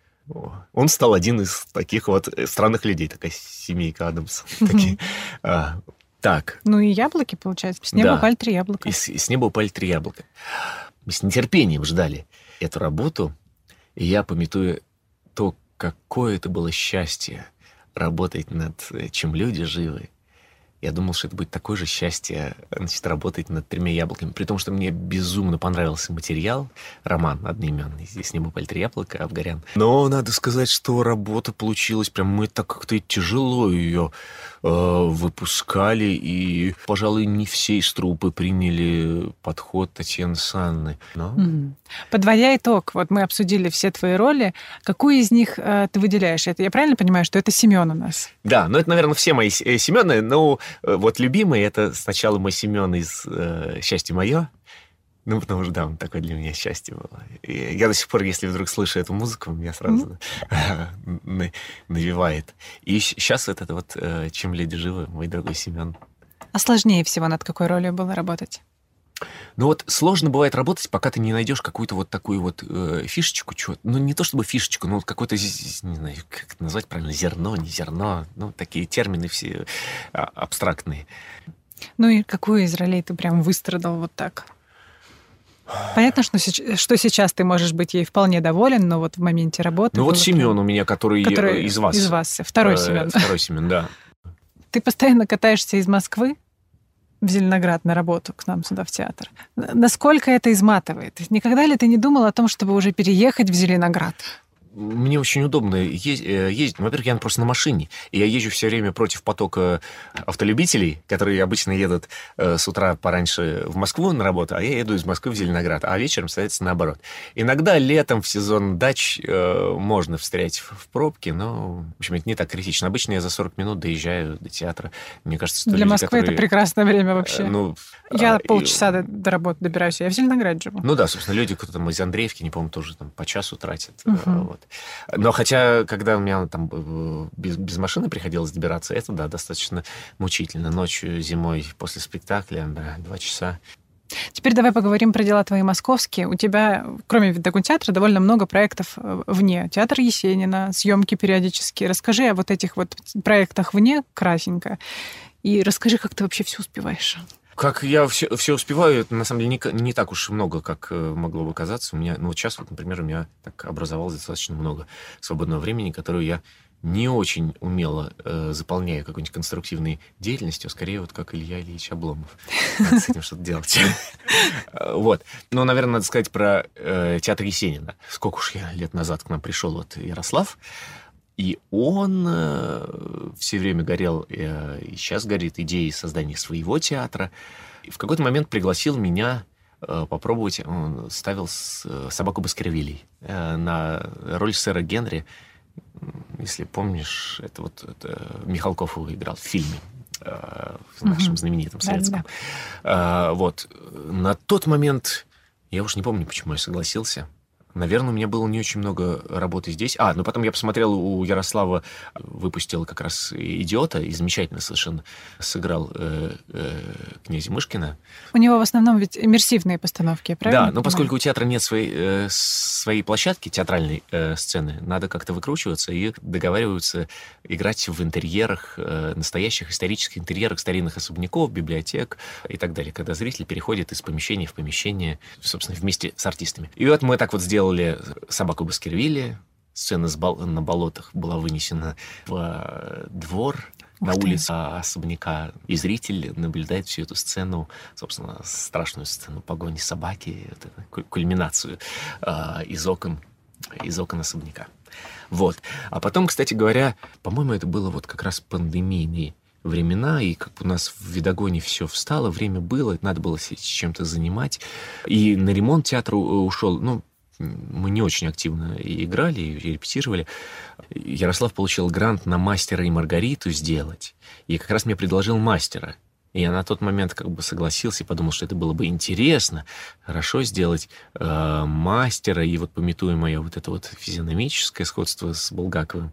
[SPEAKER 2] он стал один из таких вот э, странных людей, такая семейка Адамс. А, так.
[SPEAKER 1] Ну и яблоки, получается. С неба упали три яблока.
[SPEAKER 2] И с, неба упали три яблока. Мы с нетерпением ждали эту работу, и я, пометуя то, какое это было счастье работать над э, чем люди живы, я думал, что это будет такое же счастье, значит, работать над тремя яблоками. При том, что мне безумно понравился материал, роман одноименный. Здесь не упали три яблока, Афгарян. Но надо сказать, что работа получилась прям... Мы так как-то тяжело ее выпускали, и, пожалуй, не все из трупы приняли подход Татьяны Санны. Но...
[SPEAKER 1] Подводя итог, вот мы обсудили все твои роли. Какую из них э, ты выделяешь? Это, я правильно понимаю, что это Семен у нас?
[SPEAKER 2] Да, ну это, наверное, все мои э, Семены, но Э, вот любимый это сначала мой Семен из э, «Счастье мое». Ну, потому что, да, он такое для меня счастье было. И я до сих пор, если вдруг слышу эту музыку, меня сразу mm-hmm. навевает. И сейчас вот это вот э, «Чем люди живы», мой дорогой Семен.
[SPEAKER 1] А сложнее всего над какой ролью было работать?
[SPEAKER 2] Ну вот сложно бывает работать, пока ты не найдешь какую-то вот такую вот э, фишечку, чего ну не то чтобы фишечку, но вот какое-то, не знаю, как это назвать правильно, зерно, не зерно, ну такие термины все а, абстрактные.
[SPEAKER 1] Ну и какую из ролей ты прям выстрадал вот так? Понятно, что, что сейчас ты можешь быть ей вполне доволен, но вот в моменте работы...
[SPEAKER 2] Ну вот Семен у меня, который, который из вас.
[SPEAKER 1] Из вас, второй э, Семен.
[SPEAKER 2] Второй Семен, да.
[SPEAKER 1] Ты постоянно катаешься из Москвы в Зеленоград на работу к нам сюда в театр. Насколько это изматывает? Никогда ли ты не думал о том, чтобы уже переехать в Зеленоград?
[SPEAKER 2] Мне очень удобно э, ездить. Ну, во-первых, я просто на машине, и я езжу все время против потока автолюбителей, которые обычно едут э, с утра пораньше в Москву на работу, а я еду из Москвы в Зеленоград, а вечером, соответственно, наоборот. Иногда летом в сезон дач э, можно встрять в, в пробке, но, в общем, это не так критично. Обычно я за 40 минут доезжаю до театра. Мне кажется,
[SPEAKER 1] Для
[SPEAKER 2] люди,
[SPEAKER 1] Москвы
[SPEAKER 2] которые...
[SPEAKER 1] это прекрасное время вообще. Ну, я а, полчаса и... до, до работы добираюсь, я в Зеленограде живу.
[SPEAKER 2] Ну да, собственно, люди, кто там из Андреевки, не помню, тоже там по часу тратят. Угу. Вот. Но хотя, когда у меня там э, без, без машины приходилось добираться, это, да, достаточно мучительно. Ночью, зимой, после спектакля, да, два часа.
[SPEAKER 1] Теперь давай поговорим про дела твои московские. У тебя, кроме театра, довольно много проектов э, вне. Театр Есенина, съемки периодические. Расскажи о вот этих вот проектах вне, красенько. И расскажи, как ты вообще все успеваешь.
[SPEAKER 2] Как я все, все успеваю, это на самом деле не, не так уж много, как э, могло бы казаться. У меня, ну вот сейчас, вот, например, у меня так образовалось достаточно много свободного времени, которое я не очень умело э, заполняю какой-нибудь конструктивной деятельностью, а скорее вот как Илья Ильич Обломов. Надо с этим что-то делать. Вот. Ну, наверное, надо сказать про э, театр Есенина. Сколько уж я лет назад к нам пришел вот Ярослав, и он э, все время горел, э, и сейчас горит идеей создания своего театра. И в какой-то момент пригласил меня э, попробовать, он ставил с, собаку Баскервилей на роль сэра Генри. Если помнишь, это вот это Михалков его играл в фильме в нашем знаменитом советском. Да, да. Вот. На тот момент, я уж не помню, почему я согласился. Наверное, у меня было не очень много работы здесь. А, ну потом я посмотрел, у Ярослава выпустил как раз «Идиота», и замечательно совершенно сыграл э, э, князя Мышкина.
[SPEAKER 1] У него в основном ведь иммерсивные постановки, правильно?
[SPEAKER 2] Да, но поскольку у театра нет своей, э, своей площадки, театральной э, сцены, надо как-то выкручиваться и договариваются играть в интерьерах, э, настоящих исторических интерьерах старинных особняков, библиотек и так далее, когда зритель переходит из помещения в помещение, собственно, вместе с артистами. И вот мы так вот сделали сделали собаку Баскервилли. Сцена с бол- на болотах была вынесена в э, двор на улице особняка. И зритель наблюдает всю эту сцену, собственно, страшную сцену погони собаки, вот кульминацию э, из окон, из окон особняка. Вот. А потом, кстати говоря, по-моему, это было вот как раз пандемийный времена, и как у нас в Видогоне все встало, время было, надо было чем-то занимать. И на ремонт театр ушел, ну, мы не очень активно играли и репетировали. Ярослав получил грант на мастера и Маргариту сделать. И как раз мне предложил мастера. И я на тот момент как бы согласился и подумал, что это было бы интересно, хорошо сделать э, мастера, и вот пометуя мое вот это вот физиономическое сходство с Булгаковым.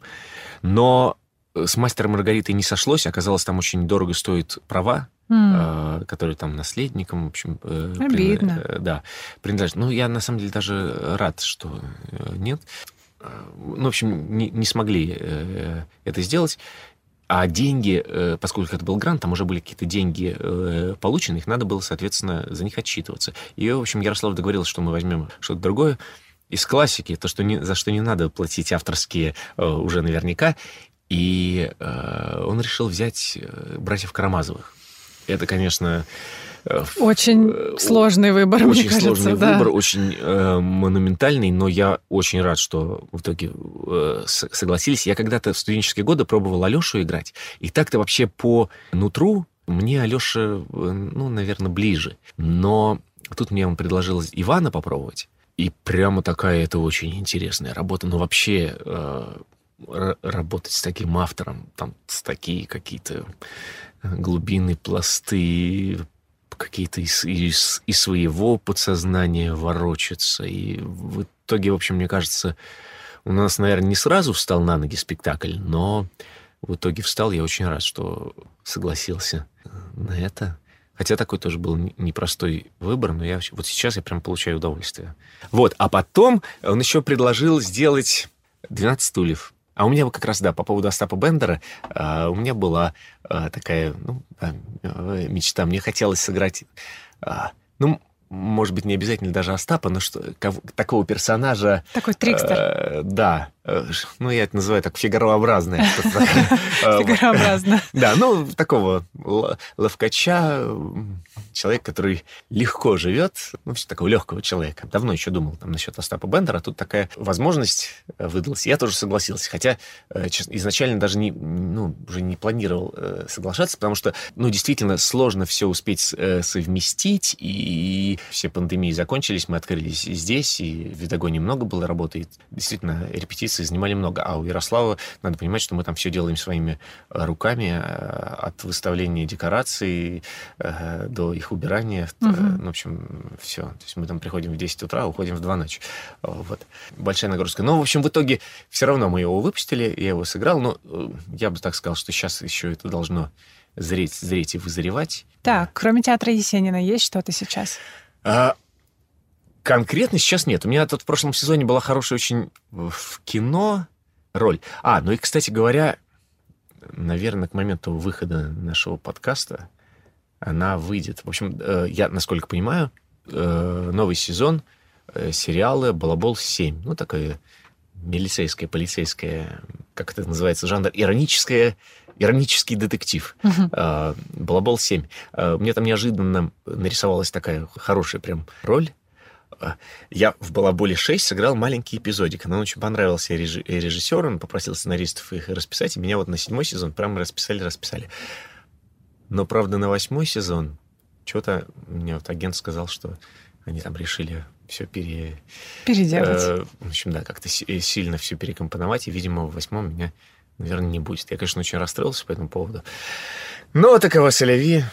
[SPEAKER 2] Но с мастером Маргаритой не сошлось, оказалось, там очень дорого стоит права, mm. которые там наследникам, в общем...
[SPEAKER 1] Э, Обидно.
[SPEAKER 2] При, э, да, принадлежат. Ну, я на самом деле даже рад, что э, нет. Э, ну, в общем, не, не смогли это сделать. А деньги, поскольку это был грант, там уже были какие-то деньги получены, их надо было, соответственно, за них отчитываться. И, в общем, Ярослав договорился, что мы возьмем что-то другое из классики, то, что не, за что не надо платить авторские уже наверняка. И он решил взять «Братьев Карамазовых». Это, конечно,
[SPEAKER 1] Э, очень э, сложный выбор,
[SPEAKER 2] очень
[SPEAKER 1] мне кажется.
[SPEAKER 2] сложный да. выбор, очень э, монументальный, но я очень рад, что в итоге э, согласились. Я когда-то в студенческие годы пробовал Алешу играть, и так-то вообще по нутру мне Алеша, э, ну, наверное, ближе. Но тут мне он предложил Ивана попробовать, и прямо такая это очень интересная работа. Но вообще э, работать с таким автором, там, с такие какие-то глубины, пласты, какие-то из, из, из своего подсознания ворочаться. И в итоге, в общем, мне кажется, у нас, наверное, не сразу встал на ноги спектакль, но в итоге встал. Я очень рад, что согласился на это. Хотя такой тоже был непростой выбор, но я вот сейчас я прям получаю удовольствие. Вот, а потом он еще предложил сделать 12 стульев. А у меня как раз, да, по поводу Остапа Бендера, а, у меня была а, такая ну, э, мечта. Мне хотелось сыграть, а, ну, может быть, не обязательно даже Остапа, но что, такого персонажа...
[SPEAKER 1] Такой трикстер.
[SPEAKER 2] Э, да. Э, ну, я это называю так фигарообразное.
[SPEAKER 1] Фигарообразно.
[SPEAKER 2] Да, ну, такого ловкача, человек, который легко живет, ну, все такого легкого человека. Давно еще думал там насчет Остапа Бендера, тут такая возможность э, выдалась. Я тоже согласился, хотя изначально даже не, ну, уже не планировал соглашаться, потому что, ну, действительно сложно все успеть совместить, и все пандемии закончились, мы открылись здесь, и в Видогоне много было работы, и действительно репетиции занимали много. А у Ярослава, надо понимать, что мы там все делаем своими э, руками, э, от выставления декораций э, до их убирания. Угу. Ну, в общем, все. То есть мы там приходим в 10 утра, уходим в 2 ночи. Вот. Большая нагрузка. Но, в общем, в итоге все равно мы его выпустили, я его сыграл. Но я бы так сказал, что сейчас еще это должно зреть, зреть и вызревать.
[SPEAKER 1] Так, кроме театра Есенина, есть что-то сейчас?
[SPEAKER 2] А, Конкретно сейчас нет. У меня тут в прошлом сезоне была хорошая очень в кино роль. А, ну и, кстати говоря, наверное, к моменту выхода нашего подкаста она выйдет. В общем, э, я, насколько понимаю, э, новый сезон э, сериала «Балабол 7». Ну, такое милицейское, полицейское, как это называется, жанр, ироническое, иронический детектив. Uh-huh. «Балабол 7». Мне там неожиданно нарисовалась такая хорошая прям роль я в «Балаболе 6» сыграл маленький эпизодик. Она очень понравился режиссеру, он попросил сценаристов их расписать, и меня вот на седьмой сезон прямо расписали, расписали. Но, правда, на восьмой сезон что-то мне вот агент сказал, что они там решили все пере...
[SPEAKER 1] Переделать.
[SPEAKER 2] Э, в общем, да, как-то сильно все перекомпоновать, и, видимо, в восьмом меня, наверное, не будет. Я, конечно, очень расстроился по этому поводу. Но такова соляви.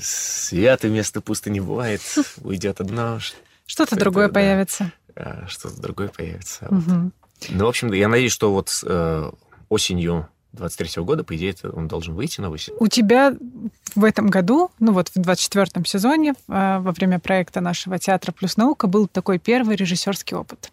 [SPEAKER 2] Свято место пусто не бывает. Уйдет одно,
[SPEAKER 1] что-то другое да, появится.
[SPEAKER 2] Что-то другое появится. Угу. Вот. Ну, в общем, я надеюсь, что вот э, осенью 23 года, по идее, он должен выйти новый сезон.
[SPEAKER 1] У тебя в этом году, ну вот в 24-м сезоне, э, во время проекта нашего театра «Плюс наука» был такой первый режиссерский опыт.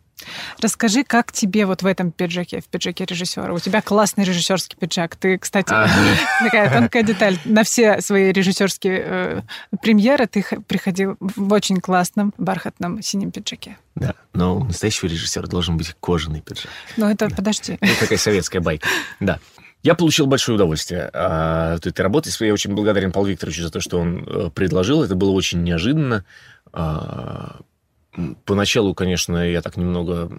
[SPEAKER 1] Расскажи, как тебе вот в этом пиджаке, в пиджаке режиссера? У тебя классный режиссерский пиджак. Ты, кстати, такая тонкая деталь. На все свои режиссерские э, премьеры ты приходил в очень классном бархатном синем пиджаке.
[SPEAKER 2] Да, но у настоящего режиссера должен быть кожаный пиджак.
[SPEAKER 1] Ну, это, подожди.
[SPEAKER 2] Это такая советская байка. Да. Я получил большое удовольствие от этой работы. Я очень благодарен Павлу Викторовичу за то, что он э, предложил. Это было очень неожиданно. А, Поначалу, конечно, я так немного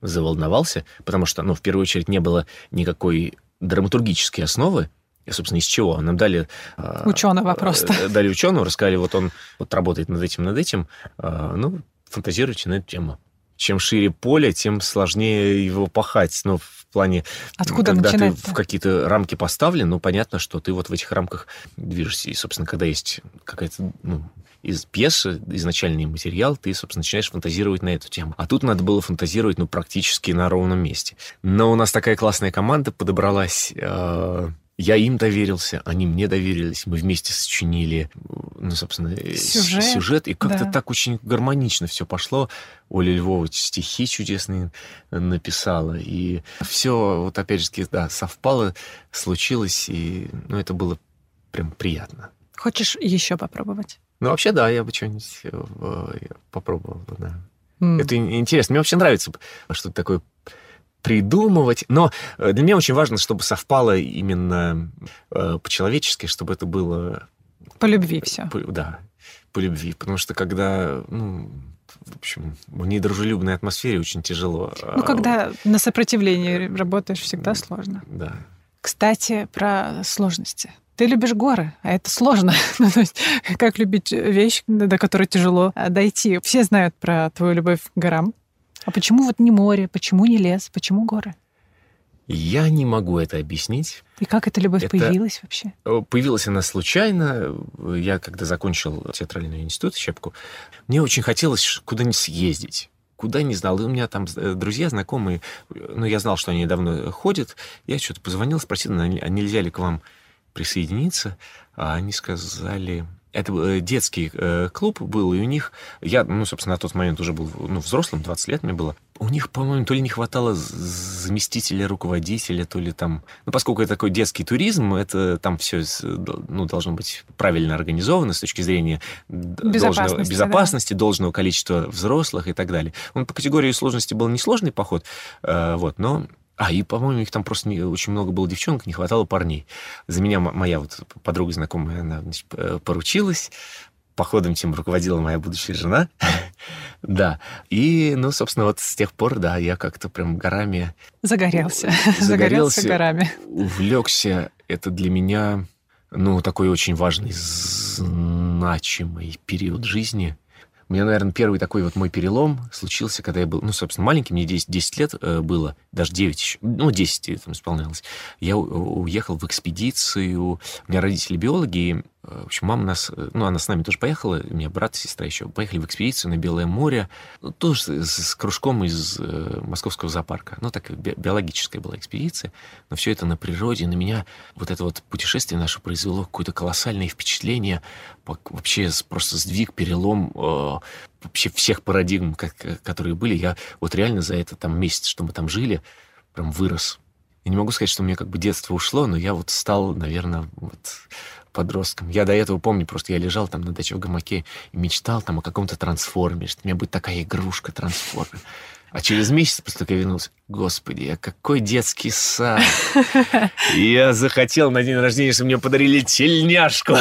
[SPEAKER 2] заволновался, потому что, ну, в первую очередь, не было никакой драматургической основы. И, собственно, из чего? Нам дали...
[SPEAKER 1] А, Ученого просто.
[SPEAKER 2] Э, дали ученого, рассказали, вот он вот работает над этим, над этим. А, ну, фантазируйте на эту тему. Чем шире поле, тем сложнее его пахать. Ну, в плане...
[SPEAKER 1] Откуда
[SPEAKER 2] когда
[SPEAKER 1] ты
[SPEAKER 2] в какие-то рамки поставлен, ну, понятно, что ты вот в этих рамках движешься. И, собственно, когда есть какая-то ну, из пьесы, изначальный материал, ты, собственно, начинаешь фантазировать на эту тему. А тут надо было фантазировать, ну, практически на ровном месте. Но у нас такая классная команда подобралась. Э, я им доверился, они мне доверились. Мы вместе сочинили, ну, собственно, э, сюжет, сюжет и как-то да. так очень гармонично все пошло. Оля Львова стихи чудесные написала. И все, вот опять же, да, совпало, случилось, и ну, это было прям приятно.
[SPEAKER 1] Хочешь еще попробовать?
[SPEAKER 2] Ну, вообще, да, я бы что-нибудь э, попробовал, да. Mm. Это интересно. Мне вообще нравится что-то такое придумывать. Но э, для меня очень важно, чтобы совпало именно э, по-человечески, чтобы это было...
[SPEAKER 1] По любви все.
[SPEAKER 2] По, да, по любви. Потому что когда, ну, в общем, в недружелюбной атмосфере очень тяжело.
[SPEAKER 1] Ну, когда на сопротивлении работаешь, всегда сложно.
[SPEAKER 2] Да.
[SPEAKER 1] Кстати, про сложности. Ты любишь горы, а это сложно. ну, то есть, как любить вещь, до которой тяжело а, дойти. Все знают про твою любовь к горам. А почему вот не море, почему не лес, почему горы?
[SPEAKER 2] Я не могу это объяснить.
[SPEAKER 1] И как эта любовь это... появилась вообще?
[SPEAKER 2] Появилась она случайно. Я, когда закончил театральный институт Щепку, мне очень хотелось куда-нибудь съездить куда не знал. И у меня там э, друзья, знакомые, ну, я знал, что они давно ходят. Я что-то позвонил, спросил, а нельзя ли к вам присоединиться, а они сказали, это э, детский э, клуб был, и у них, я, ну, собственно, на тот момент уже был ну, взрослым, 20 лет мне было, у них, по-моему, то ли не хватало заместителя руководителя, то ли там... Ну, поскольку это такой детский туризм, это там все ну, должно быть правильно организовано с точки зрения
[SPEAKER 1] безопасности,
[SPEAKER 2] должного, безопасности да. должного количества взрослых и так далее. Он по категории сложности был несложный поход, э, вот, но а, и, по-моему, их там просто не, очень много было девчонок, не хватало парней. За меня моя вот подруга знакомая, она значит, поручилась, походом тем руководила моя будущая жена. да. И, ну, собственно, вот с тех пор, да, я как-то прям горами...
[SPEAKER 1] Загорелся. Загорелся горами.
[SPEAKER 2] Увлекся. Это для меня, ну, такой очень важный, значимый период жизни. У меня, наверное, первый такой вот мой перелом случился, когда я был, ну, собственно, маленький, мне 10, 10 лет э, было, даже 9 еще, ну, 10 там исполнялось. Я уехал в экспедицию, у меня родители биологи, в общем, мама нас, ну, она с нами тоже поехала, у меня брат и сестра еще, поехали в экспедицию на Белое море, ну, тоже с, с кружком из э, московского зоопарка. Ну, так би биологическая была экспедиция, но все это на природе. На меня вот это вот путешествие наше произвело какое-то колоссальное впечатление, вообще просто сдвиг, перелом э, вообще всех парадигм, как, которые были. Я вот реально за это там месяц, что мы там жили, прям вырос. Я не могу сказать, что у меня как бы детство ушло, но я вот стал, наверное, вот подростком. Я до этого помню, просто я лежал там на даче в гамаке и мечтал там о каком-то трансформе, что у меня будет такая игрушка трансформер. А через месяц после того, я вернулся, господи, а какой детский сад. Я захотел на день рождения, чтобы мне подарили тельняшку.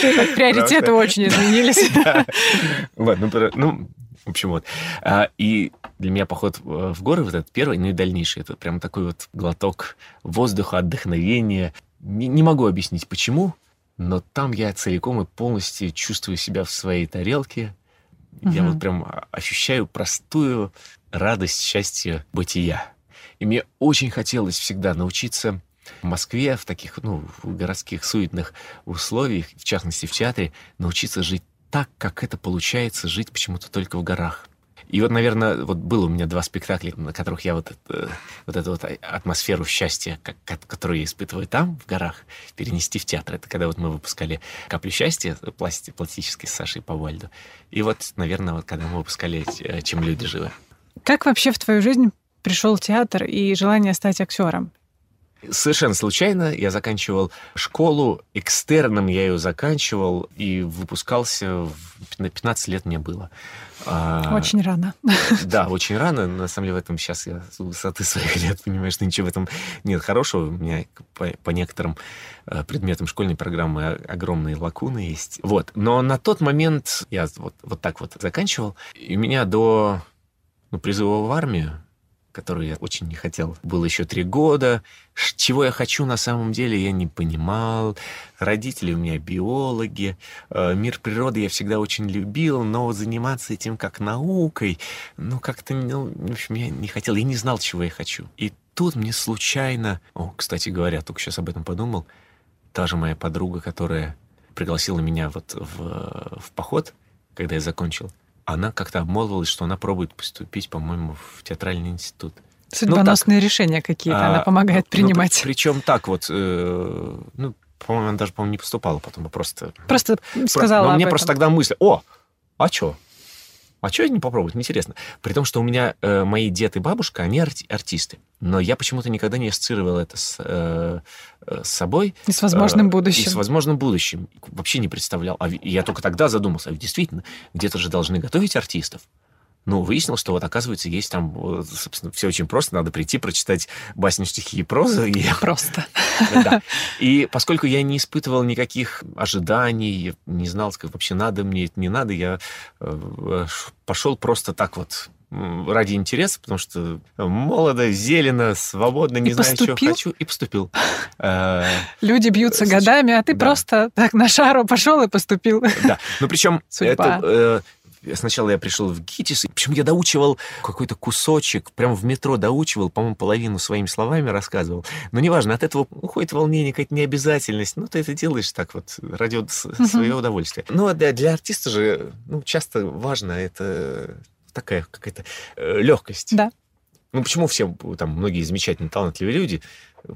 [SPEAKER 1] Приоритеты очень изменились.
[SPEAKER 2] Ну, ну, в общем, вот. А, и для меня поход в горы, вот этот первый, ну и дальнейший, это прям такой вот глоток воздуха, отдохновения, не, не могу объяснить, почему, но там я целиком и полностью чувствую себя в своей тарелке. Угу. Я вот прям ощущаю простую радость, счастье бытия. И мне очень хотелось всегда научиться в Москве, в таких, ну, городских суетных условиях, в частности в театре, научиться жить так, как это получается жить почему-то только в горах. И вот, наверное, вот было у меня два спектакля, на которых я вот, это, вот эту вот атмосферу счастья, как, которую я испытываю там, в горах, перенести в театр. Это когда вот мы выпускали «Каплю счастья» пласти, пластической с Сашей Повальду. И вот, наверное, вот когда мы выпускали э, «Чем люди живы».
[SPEAKER 1] Как вообще в твою жизнь пришел театр и желание стать актером?
[SPEAKER 2] Совершенно случайно я заканчивал школу, экстерном я ее заканчивал и выпускался, в, на 15 лет мне было.
[SPEAKER 1] А, очень рано.
[SPEAKER 2] Да, очень рано. На самом деле в этом сейчас я с высоты своих лет понимаю, что ничего в этом нет хорошего. У меня по, по некоторым э, предметам школьной программы огромные лакуны есть. Вот. Но на тот момент я вот, вот так вот заканчивал. И меня до ну, призыва в армию которую я очень не хотел. Было еще три года. Чего я хочу на самом деле, я не понимал. Родители у меня биологи. Э, мир природы я всегда очень любил, но заниматься этим как наукой, ну, как-то, ну, в общем, я не хотел. Я не знал, чего я хочу. И тут мне случайно... О, кстати говоря, только сейчас об этом подумал. Та же моя подруга, которая пригласила меня вот в, в поход, когда я закончил, она как-то обмолвилась, что она пробует поступить, по-моему, в театральный институт.
[SPEAKER 1] Судьбоносные ну, решения какие-то а, она помогает ну, принимать.
[SPEAKER 2] Ну, причем так вот, э, ну, по-моему, она даже, по-моему, не поступала потом, а просто...
[SPEAKER 1] Просто сказала
[SPEAKER 2] Но мне этом. просто тогда мысль, о, а что? А что не попробовать? Интересно. При том, что у меня э, мои дед и бабушка, они арти- артисты. Но я почему-то никогда не ассоциировал это с, э, э с собой.
[SPEAKER 1] И с возможным э, будущим. И
[SPEAKER 2] с возможным будущим. Вообще не представлял. А я только тогда задумался. А ведь действительно, где-то же должны готовить артистов. Ну, выяснилось, что вот, оказывается, есть там, собственно, все очень просто. Надо прийти, прочитать басню, стихи и прозу. И...
[SPEAKER 1] Просто.
[SPEAKER 2] Да. И поскольку я не испытывал никаких ожиданий, не знал, как вообще надо мне это, не надо, я э, пошел просто так вот ради интереса, потому что молодо, зелено, свободно, не и знаю, поступил? что хочу, и поступил.
[SPEAKER 1] Э, Люди бьются годами, а ты просто так на шару пошел и поступил.
[SPEAKER 2] Да, ну причем это э, Сначала я пришел в ГИТИС, причем я доучивал какой-то кусочек, прямо в метро доучивал, по-моему, половину своими словами рассказывал. Но неважно, от этого уходит волнение, какая-то необязательность. Ну, ты это делаешь так вот, ради uh-huh. своего удовольствия. Ну, а для, для артиста же ну, часто важно это такая какая-то э, легкость.
[SPEAKER 1] Да.
[SPEAKER 2] Ну, почему все, там, многие замечательные, талантливые люди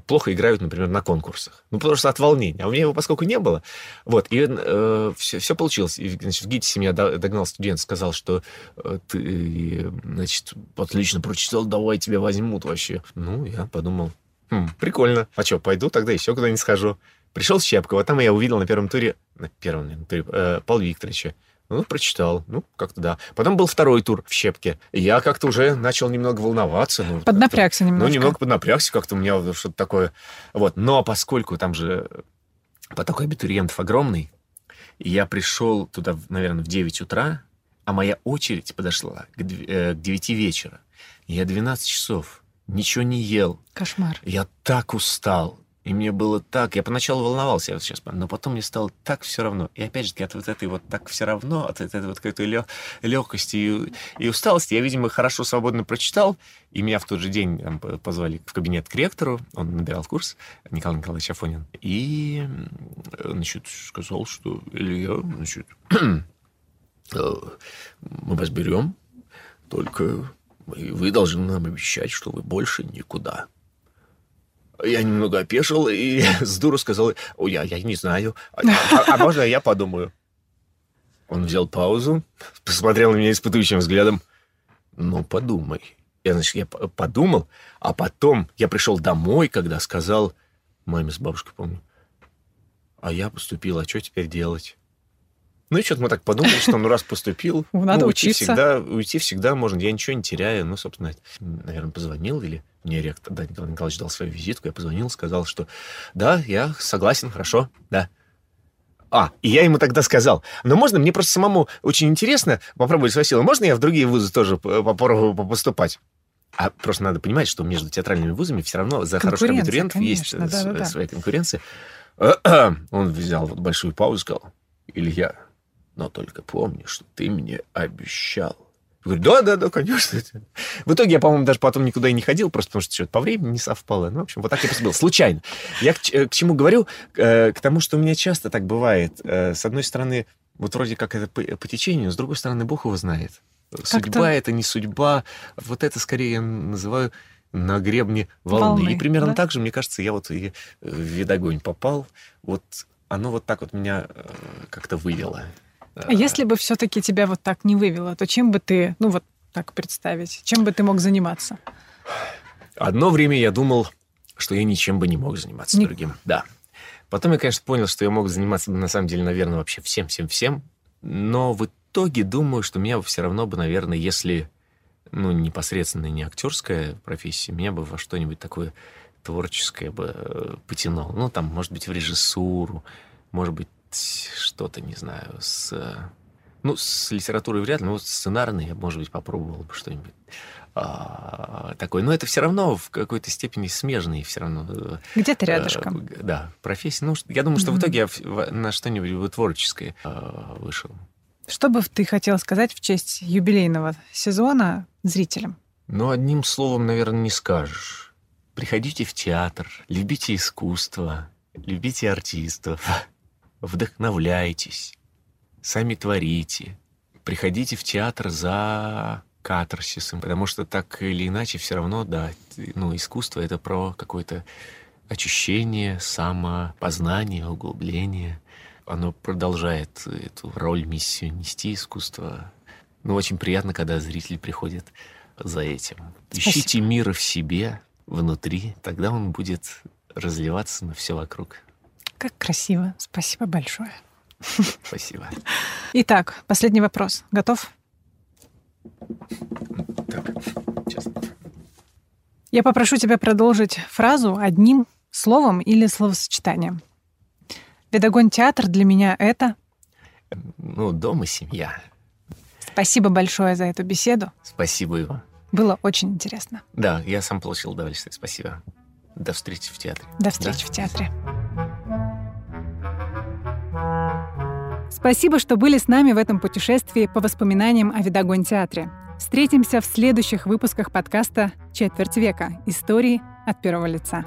[SPEAKER 2] плохо играют, например, на конкурсах. Ну, потому что от волнения. А у меня его поскольку не было. Вот, и э, все, все получилось. И, значит, в ГИТИСе меня догнал студент, сказал, что э, ты, значит, отлично прочитал, давай тебя возьмут вообще. Ну, я подумал, хм, прикольно. А что, пойду тогда еще куда-нибудь схожу. Пришел в Щепково, там я увидел на первом туре, на первом, туре, э, Павла Викторовича. Ну, прочитал. Ну, как-то да. Потом был второй тур в Щепке. Я как-то уже начал немного волноваться. Ну,
[SPEAKER 1] поднапрягся немного.
[SPEAKER 2] Ну, немного поднапрягся, как-то у меня что-то такое. Вот. Но поскольку там же поток абитуриентов огромный, я пришел туда, наверное, в 9 утра, а моя очередь подошла к 9 э, вечера. Я 12 часов ничего не ел.
[SPEAKER 1] Кошмар.
[SPEAKER 2] Я так устал. И мне было так... Я поначалу волновался, я вот сейчас, но потом мне стало так все равно. И опять же, от вот этой вот так все равно, от этой вот какой-то лег... легкости и, и усталости, я, видимо, хорошо, свободно прочитал. И меня в тот же день там, позвали в кабинет к ректору, он набирал курс, Николай Николаевич Афонин. И, значит, сказал, что Илья, значит, э, мы вас берем, только вы должны нам обещать, что вы больше никуда я немного опешил и с дуру сказал, я, я не знаю, а, а, а можно я подумаю? Он взял паузу, посмотрел на меня испытующим взглядом. Ну, подумай. Я, значит, я подумал, а потом я пришел домой, когда сказал маме с бабушкой, помню, а я поступил, а что теперь делать? Ну и что-то мы так подумали, что ну раз поступил,
[SPEAKER 1] надо
[SPEAKER 2] ну,
[SPEAKER 1] учиться.
[SPEAKER 2] Уйти всегда, уйти всегда можно, я ничего не теряю. Ну, собственно, наверное, позвонил или мне ректор, да, Николай Николаевич дал свою визитку, я позвонил, сказал, что да, я согласен, хорошо, да. А, и я ему тогда сказал, но можно, мне просто самому очень интересно попробовать свою силу, можно я в другие вузы тоже попробую поступать? А просто надо понимать, что между театральными вузами все равно за хороших абитуриентов конечно, есть да, да, да. своя конкуренция. Он взял вот большую паузу и сказал, Илья, но только помни, что ты мне обещал. Я говорю, да, да, да, конечно. В итоге я, по-моему, даже потом никуда и не ходил, просто потому что что-то по времени не совпало. Ну, в общем, вот так я поступил. Случайно. Я к, э, к чему говорю? Э, к тому, что у меня часто так бывает. Э, с одной стороны, вот вроде как это по, по течению, с другой стороны, Бог его знает. Судьба — это не судьба. Вот это, скорее, я называю на гребне волны. волны и примерно да? так же, мне кажется, я вот и в видогонь попал. Вот оно вот так вот меня как-то вывело.
[SPEAKER 1] А если бы все-таки тебя вот так не вывело, то чем бы ты, ну вот так представить, чем бы ты мог заниматься?
[SPEAKER 2] Одно время я думал, что я ничем бы не мог заниматься не... другим. Да. Потом я, конечно, понял, что я мог заниматься, на самом деле, наверное, вообще всем-всем-всем. Но в итоге думаю, что меня все равно бы, наверное, если ну, непосредственно не актерская профессия, меня бы во что-нибудь такое творческое бы э, потянуло. Ну, там, может быть, в режиссуру, может быть, что-то, не знаю, с Ну, с литературой вряд ли, но вот сценарный я, может быть, попробовал бы что-нибудь а, такой. Но это все равно в какой-то степени смежные все равно. Э,
[SPEAKER 1] Где-то рядышком.
[SPEAKER 2] А, да, профессия. Ну, я думаю, что mm-hmm. в итоге я на что-нибудь творческое а, вышел.
[SPEAKER 1] Что бы ты хотел сказать в честь юбилейного сезона зрителям?
[SPEAKER 2] Ну, одним словом, наверное, не скажешь. Приходите в театр, любите искусство, любите артистов, вдохновляйтесь, сами творите. Приходите в театр за катарсисом, потому что так или иначе все равно, да, ну, искусство — это про какое-то очищение, самопознание, углубление. Оно продолжает эту роль, миссию нести искусство. Ну, очень приятно, когда зритель приходит за этим. Спасибо. Ищите мир в себе, внутри, тогда он будет разливаться на все вокруг.
[SPEAKER 1] Как красиво. Спасибо большое.
[SPEAKER 2] Спасибо.
[SPEAKER 1] Итак, последний вопрос. Готов?
[SPEAKER 2] Так, сейчас.
[SPEAKER 1] Я попрошу тебя продолжить фразу одним словом или словосочетанием. Педагон театр для меня это...
[SPEAKER 2] Ну, дом и семья.
[SPEAKER 1] Спасибо большое за эту беседу.
[SPEAKER 2] Спасибо его.
[SPEAKER 1] Было очень интересно.
[SPEAKER 2] Да, я сам получил удовольствие. Спасибо. До встречи в театре.
[SPEAKER 1] До встречи да? в театре. Спасибо, что были с нами в этом путешествии по воспоминаниям о Видогон театре. Встретимся в следующих выпусках подкаста «Четверть века. Истории от первого лица».